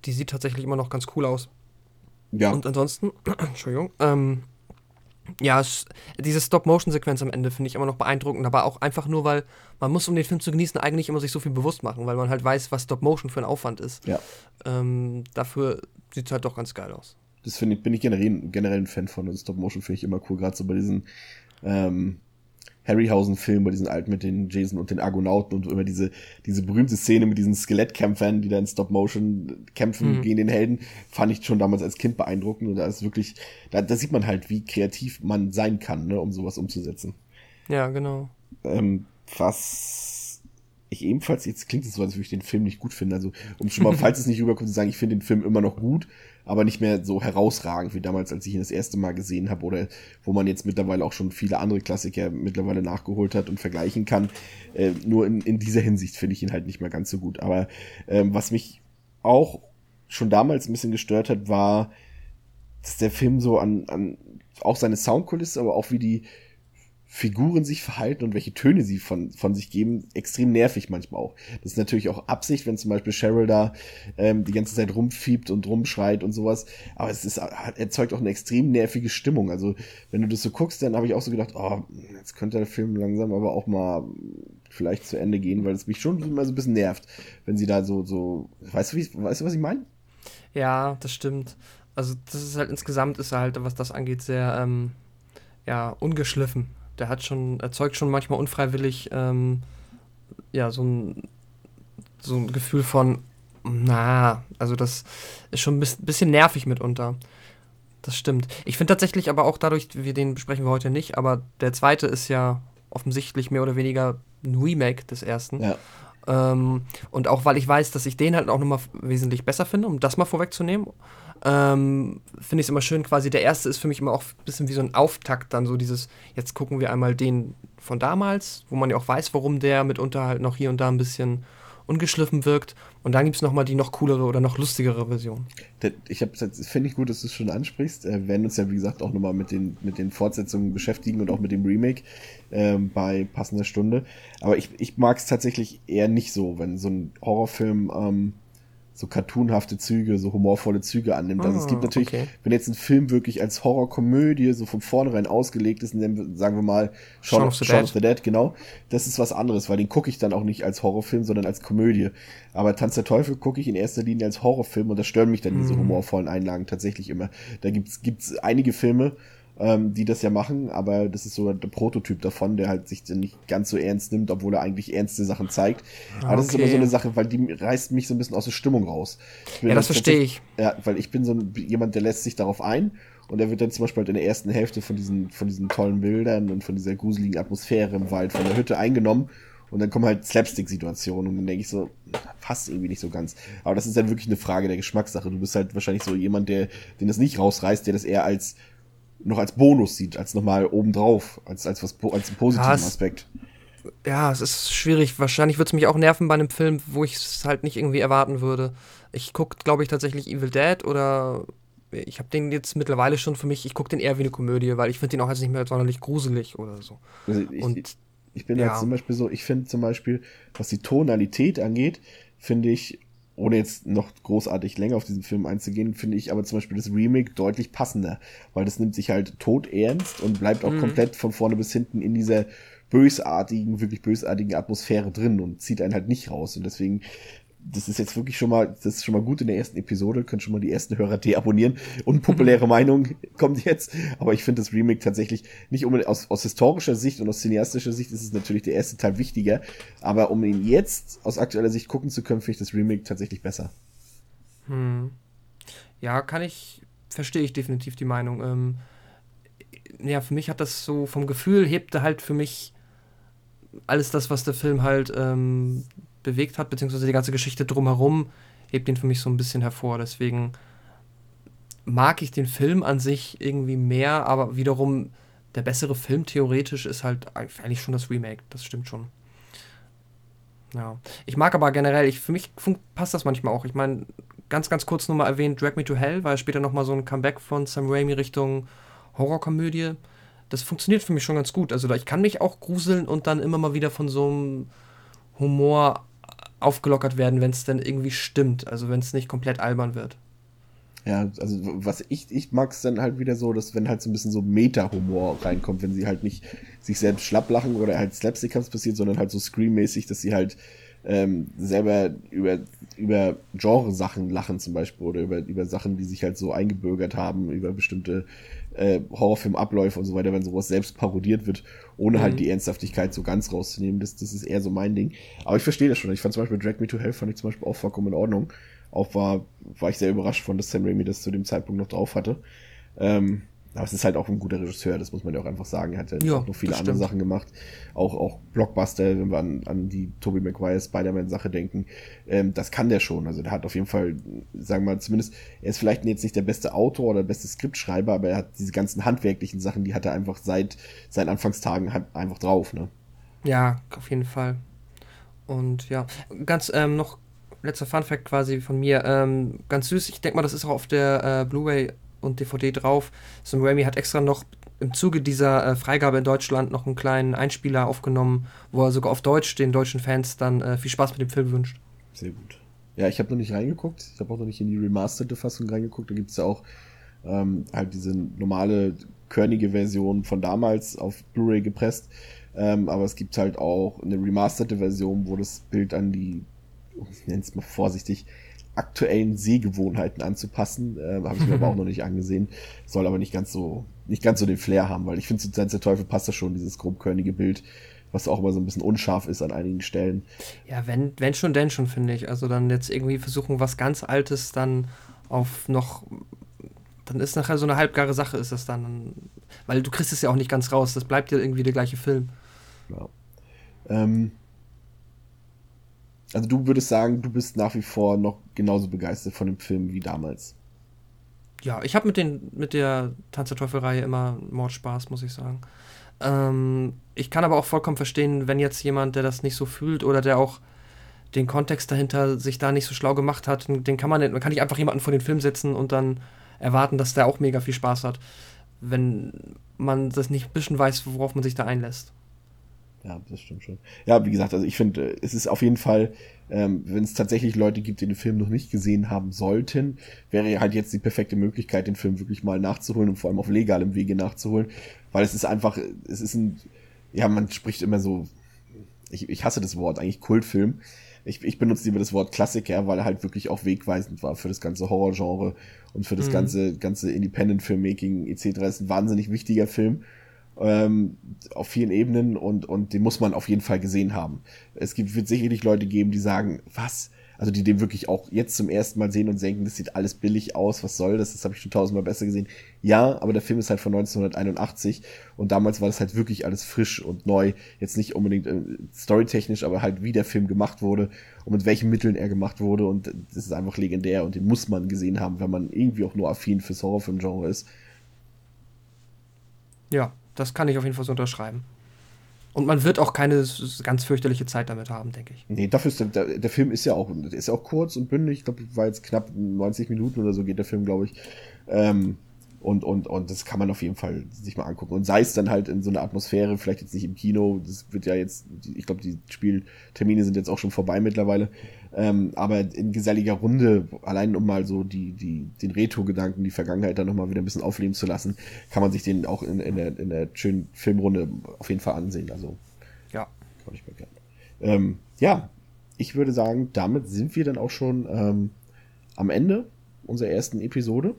S3: Die sieht tatsächlich immer noch ganz cool aus. Ja. Und ansonsten, (clears throat) Entschuldigung, ähm, ja, es, diese Stop-Motion-Sequenz am Ende finde ich immer noch beeindruckend, aber auch einfach nur, weil man muss, um den Film zu genießen, eigentlich immer sich so viel bewusst machen, weil man halt weiß, was Stop-Motion für ein Aufwand ist. Ja. Ähm, dafür sieht es halt doch ganz geil aus.
S2: Das finde ich, bin ich generell, generell ein Fan von. Stop-Motion finde ich immer cool, gerade so bei diesen ähm, Harryhausen-Film, bei diesen alten mit den Jason und den Argonauten und immer diese, diese berühmte Szene mit diesen Skelettkämpfern, die da in Stop-Motion kämpfen mhm. gegen den Helden, fand ich schon damals als Kind beeindruckend und da ist wirklich, da, da sieht man halt, wie kreativ man sein kann, ne, um sowas umzusetzen.
S3: Ja, genau.
S2: Ähm, was ich ebenfalls, jetzt klingt es so, als würde ich den Film nicht gut finden, also um schon mal, falls es nicht (laughs) rüberkommt, zu sagen, ich finde den Film immer noch gut, aber nicht mehr so herausragend wie damals, als ich ihn das erste Mal gesehen habe oder wo man jetzt mittlerweile auch schon viele andere Klassiker mittlerweile nachgeholt hat und vergleichen kann. Äh, nur in, in dieser Hinsicht finde ich ihn halt nicht mehr ganz so gut. Aber ähm, was mich auch schon damals ein bisschen gestört hat, war, dass der Film so an, an auch seine Soundkulisse, aber auch wie die Figuren sich verhalten und welche Töne sie von, von sich geben, extrem nervig manchmal auch. Das ist natürlich auch Absicht, wenn zum Beispiel Cheryl da ähm, die ganze Zeit rumfiebt und rumschreit und sowas. Aber es ist, erzeugt auch eine extrem nervige Stimmung. Also wenn du das so guckst, dann habe ich auch so gedacht, oh, jetzt könnte der Film langsam aber auch mal vielleicht zu Ende gehen, weil es mich schon immer so ein bisschen nervt, wenn sie da so, so, weißt du, wie, weißt du, was ich meine?
S3: Ja, das stimmt. Also das ist halt insgesamt ist er halt, was das angeht, sehr ähm, ja, ungeschliffen der hat schon, erzeugt schon manchmal unfreiwillig ähm, ja, so ein, so ein Gefühl von, na, also das ist schon ein bisschen nervig mitunter. Das stimmt. Ich finde tatsächlich aber auch dadurch, wir den besprechen wir heute nicht, aber der zweite ist ja offensichtlich mehr oder weniger ein Remake des ersten. Ja. Ähm, und auch weil ich weiß, dass ich den halt auch nochmal wesentlich besser finde, um das mal vorwegzunehmen ähm, finde ich es immer schön, quasi der erste ist für mich immer auch ein bisschen wie so ein Auftakt, dann so dieses, jetzt gucken wir einmal den von damals, wo man ja auch weiß, warum der mitunter halt noch hier und da ein bisschen ungeschliffen wirkt. Und dann gibt es nochmal die noch coolere oder noch lustigere Version.
S2: Ich finde ich gut, dass du es schon ansprichst. Äh, wir werden uns ja, wie gesagt, auch nochmal mit den, mit den Fortsetzungen beschäftigen und auch mit dem Remake ähm, bei passender Stunde. Aber ich, ich mag es tatsächlich eher nicht so, wenn so ein Horrorfilm ähm, so cartoonhafte Züge, so humorvolle Züge annimmt. Also es gibt ah, natürlich, okay. wenn jetzt ein Film wirklich als Horrorkomödie so von vornherein ausgelegt ist, dann sagen wir mal Shaun, of, the, Shaun of the Dead, genau, das ist was anderes, weil den gucke ich dann auch nicht als Horrorfilm, sondern als Komödie. Aber Tanz der Teufel gucke ich in erster Linie als Horrorfilm und da stören mich dann diese mhm. humorvollen Einlagen tatsächlich immer. Da gibt's gibt's einige Filme, ähm, die das ja machen, aber das ist so der Prototyp davon, der halt sich nicht ganz so ernst nimmt, obwohl er eigentlich ernste Sachen zeigt. Aber okay. das ist immer so eine Sache, weil die reißt mich so ein bisschen aus der Stimmung raus.
S3: Ja, das verstehe ich.
S2: Ja, weil ich bin so ein, jemand, der lässt sich darauf ein und er wird dann zum Beispiel halt in der ersten Hälfte von diesen, von diesen tollen Bildern und von dieser gruseligen Atmosphäre im Wald, von der Hütte eingenommen und dann kommen halt Slapstick-Situationen und dann denke ich so, passt irgendwie nicht so ganz. Aber das ist dann wirklich eine Frage der Geschmackssache. Du bist halt wahrscheinlich so jemand, der, den das nicht rausreißt, der das eher als noch als Bonus sieht, als nochmal obendrauf, als, als was als einen positiven ja, es, Aspekt.
S3: Ja, es ist schwierig. Wahrscheinlich würde es mich auch nerven bei einem Film, wo ich es halt nicht irgendwie erwarten würde. Ich gucke, glaube ich, tatsächlich Evil Dead oder ich habe den jetzt mittlerweile schon für mich, ich gucke den eher wie eine Komödie, weil ich finde den auch jetzt nicht mehr sonderlich gruselig oder so.
S2: Also ich, Und, ich bin ja. jetzt zum Beispiel so, ich finde zum Beispiel, was die Tonalität angeht, finde ich ohne jetzt noch großartig länger auf diesen Film einzugehen, finde ich aber zum Beispiel das Remake deutlich passender, weil das nimmt sich halt tot ernst und bleibt auch mhm. komplett von vorne bis hinten in dieser bösartigen, wirklich bösartigen Atmosphäre drin und zieht einen halt nicht raus. Und deswegen das ist jetzt wirklich schon mal, das ist schon mal gut in der ersten Episode, können schon mal die ersten Hörer deabonnieren. Unpopuläre Meinung (laughs) kommt jetzt, aber ich finde das Remake tatsächlich nicht unbedingt aus, aus historischer Sicht und aus cineastischer Sicht ist es natürlich der erste Teil wichtiger, aber um ihn jetzt aus aktueller Sicht gucken zu können, finde ich das Remake tatsächlich besser.
S3: Hm. Ja, kann ich, verstehe ich definitiv die Meinung. Ähm, ja, für mich hat das so vom Gefühl, hebte halt für mich alles das, was der Film halt ähm, bewegt hat, beziehungsweise die ganze Geschichte drumherum, hebt ihn für mich so ein bisschen hervor. Deswegen mag ich den Film an sich irgendwie mehr, aber wiederum der bessere Film theoretisch ist halt eigentlich schon das Remake. Das stimmt schon. Ja. Ich mag aber generell, ich, für mich passt das manchmal auch. Ich meine, ganz, ganz kurz nochmal erwähnt, Drag Me to Hell, weil später nochmal so ein Comeback von Sam Raimi Richtung Horrorkomödie. Das funktioniert für mich schon ganz gut. Also ich kann mich auch gruseln und dann immer mal wieder von so einem Humor aufgelockert werden, wenn es dann irgendwie stimmt. Also wenn es nicht komplett albern wird.
S2: Ja, also was ich, ich mag es dann halt wieder so, dass wenn halt so ein bisschen so Meta-Humor reinkommt, wenn sie halt nicht sich selbst schlapp lachen oder halt Slapstick-Cuts passiert, sondern halt so Scream-mäßig, dass sie halt ähm, selber über, über Genre-Sachen lachen zum Beispiel oder über, über Sachen, die sich halt so eingebürgert haben, über bestimmte äh, Horrorfilmabläufe und so weiter, wenn sowas selbst parodiert wird, ohne halt mhm. halt die Ernsthaftigkeit so ganz rauszunehmen. Das, das ist eher so mein Ding. Aber ich verstehe das schon. Ich fand zum Beispiel Drag Me to Hell fand ich zum Beispiel auch vollkommen in Ordnung. Auch war, war ich sehr überrascht von, dass Sam Raimi das zu dem Zeitpunkt noch drauf hatte. Ähm, aber es ist halt auch ein guter Regisseur, das muss man ja auch einfach sagen. Er hat ja, ja auch noch viele andere. Sachen gemacht. Auch, auch Blockbuster, wenn wir an, an die Tobey Maguire Spider-Man-Sache denken. Ähm, das kann der schon. Also der hat auf jeden Fall, sagen wir mal, zumindest, er ist vielleicht jetzt nicht der beste Autor oder der beste Skriptschreiber, aber er hat diese ganzen handwerklichen Sachen, die hat er einfach seit seinen Anfangstagen einfach drauf, ne?
S3: Ja, auf jeden Fall. Und ja, ganz ähm, noch letzter Funfact quasi von mir. Ähm, ganz süß, ich denke mal, das ist auch auf der äh, Blu-ray und DVD drauf. Sam Raimi hat extra noch im Zuge dieser äh, Freigabe in Deutschland noch einen kleinen Einspieler aufgenommen, wo er sogar auf Deutsch den deutschen Fans dann äh, viel Spaß mit dem Film wünscht.
S2: Sehr gut. Ja, ich habe noch nicht reingeguckt. Ich habe auch noch nicht in die remasterte Fassung reingeguckt. Da gibt es ja auch ähm, halt diese normale, körnige Version von damals auf Blu-ray gepresst. Ähm, aber es gibt halt auch eine remasterte Version, wo das Bild an die, (laughs) ich nenne es mal vorsichtig, aktuellen Sehgewohnheiten anzupassen. Äh, Habe ich mir aber auch (laughs) noch nicht angesehen. Soll aber nicht ganz so, nicht ganz so den Flair haben, weil ich finde, zu der Teufel passt das schon, dieses grobkörnige Bild, was auch immer so ein bisschen unscharf ist an einigen Stellen.
S3: Ja, wenn, wenn schon, denn schon, finde ich. Also dann jetzt irgendwie versuchen, was ganz Altes dann auf noch. Dann ist nachher so eine halbgare Sache, ist das dann. Weil du kriegst es ja auch nicht ganz raus. Das bleibt ja irgendwie der gleiche Film.
S2: Ja. Ähm, also du würdest sagen, du bist nach wie vor noch genauso begeistert von dem Film wie damals.
S3: Ja, ich habe mit, mit der Tanz der Teufel-Reihe immer Mordspaß, muss ich sagen. Ähm, ich kann aber auch vollkommen verstehen, wenn jetzt jemand, der das nicht so fühlt oder der auch den Kontext dahinter sich da nicht so schlau gemacht hat, den kann man, man kann nicht einfach jemanden vor den Film setzen und dann erwarten, dass der auch mega viel Spaß hat, wenn man das nicht ein bisschen weiß, worauf man sich da einlässt.
S2: Ja, das stimmt schon. Ja, wie gesagt, also ich finde, es ist auf jeden Fall, ähm, wenn es tatsächlich Leute gibt, die den Film noch nicht gesehen haben sollten, wäre halt jetzt die perfekte Möglichkeit, den Film wirklich mal nachzuholen und vor allem auf legalem Wege nachzuholen, weil es ist einfach, es ist ein, ja, man spricht immer so, ich, ich hasse das Wort, eigentlich Kultfilm. Ich, ich benutze lieber das Wort Klassiker, weil er halt wirklich auch wegweisend war für das ganze Horrorgenre und für das mhm. ganze, ganze Independent-Filmmaking etc. Es ist ein wahnsinnig wichtiger Film ähm, auf vielen Ebenen und, und den muss man auf jeden Fall gesehen haben. Es gibt, wird sicherlich Leute geben, die sagen, was? Also die den wirklich auch jetzt zum ersten Mal sehen und denken, das sieht alles billig aus, was soll das? Das habe ich schon tausendmal besser gesehen. Ja, aber der Film ist halt von 1981 und damals war das halt wirklich alles frisch und neu. Jetzt nicht unbedingt äh, storytechnisch, aber halt wie der Film gemacht wurde und mit welchen Mitteln er gemacht wurde und das ist einfach legendär und den muss man gesehen haben, wenn man irgendwie auch nur affin fürs Horrorfilm-Genre ist.
S3: Ja, das kann ich auf jeden Fall so unterschreiben. Und man wird auch keine ganz fürchterliche Zeit damit haben, denke ich.
S2: Nee, dafür ist der, der, Film ist ja auch, ist auch kurz und bündig. Ich glaube, war jetzt knapp 90 Minuten oder so geht der Film, glaube ich. Ähm, und, und, und das kann man auf jeden Fall sich mal angucken. Und sei es dann halt in so einer Atmosphäre, vielleicht jetzt nicht im Kino, das wird ja jetzt, ich glaube, die Spieltermine sind jetzt auch schon vorbei mittlerweile. Ähm, aber in geselliger Runde, allein um mal so die, die, den Retro-Gedanken, die Vergangenheit dann nochmal wieder ein bisschen aufleben zu lassen, kann man sich den auch in, in, der, in der schönen Filmrunde auf jeden Fall ansehen. Also,
S3: ja.
S2: Kann ich mir gerne. Ähm, ja, ich würde sagen, damit sind wir dann auch schon ähm, am Ende unserer ersten Episode.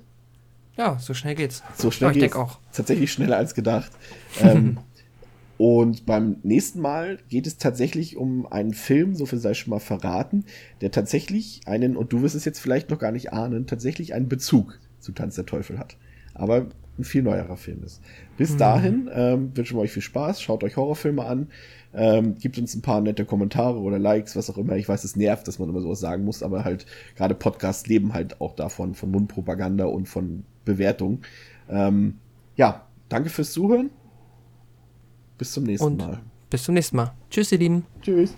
S3: Ja, so schnell geht's.
S2: So schnell
S3: ja, ich
S2: geht's.
S3: auch.
S2: Tatsächlich schneller als gedacht. ähm, (laughs) und beim nächsten Mal geht es tatsächlich um einen Film, so viel sei schon mal verraten, der tatsächlich einen, und du wirst es jetzt vielleicht noch gar nicht ahnen, tatsächlich einen Bezug zu Tanz der Teufel hat. Aber ein viel neuerer Film ist. Bis dahin ähm, wünschen wir euch viel Spaß, schaut euch Horrorfilme an, ähm, gibt uns ein paar nette Kommentare oder Likes, was auch immer. Ich weiß, es nervt, dass man immer sowas sagen muss, aber halt gerade Podcasts leben halt auch davon, von Mundpropaganda und von Bewertung. Ähm, ja, danke fürs Zuhören. Bis zum nächsten
S3: Und
S2: Mal.
S3: bis zum nächsten Mal. Tschüss, ihr Lieben.
S2: Tschüss.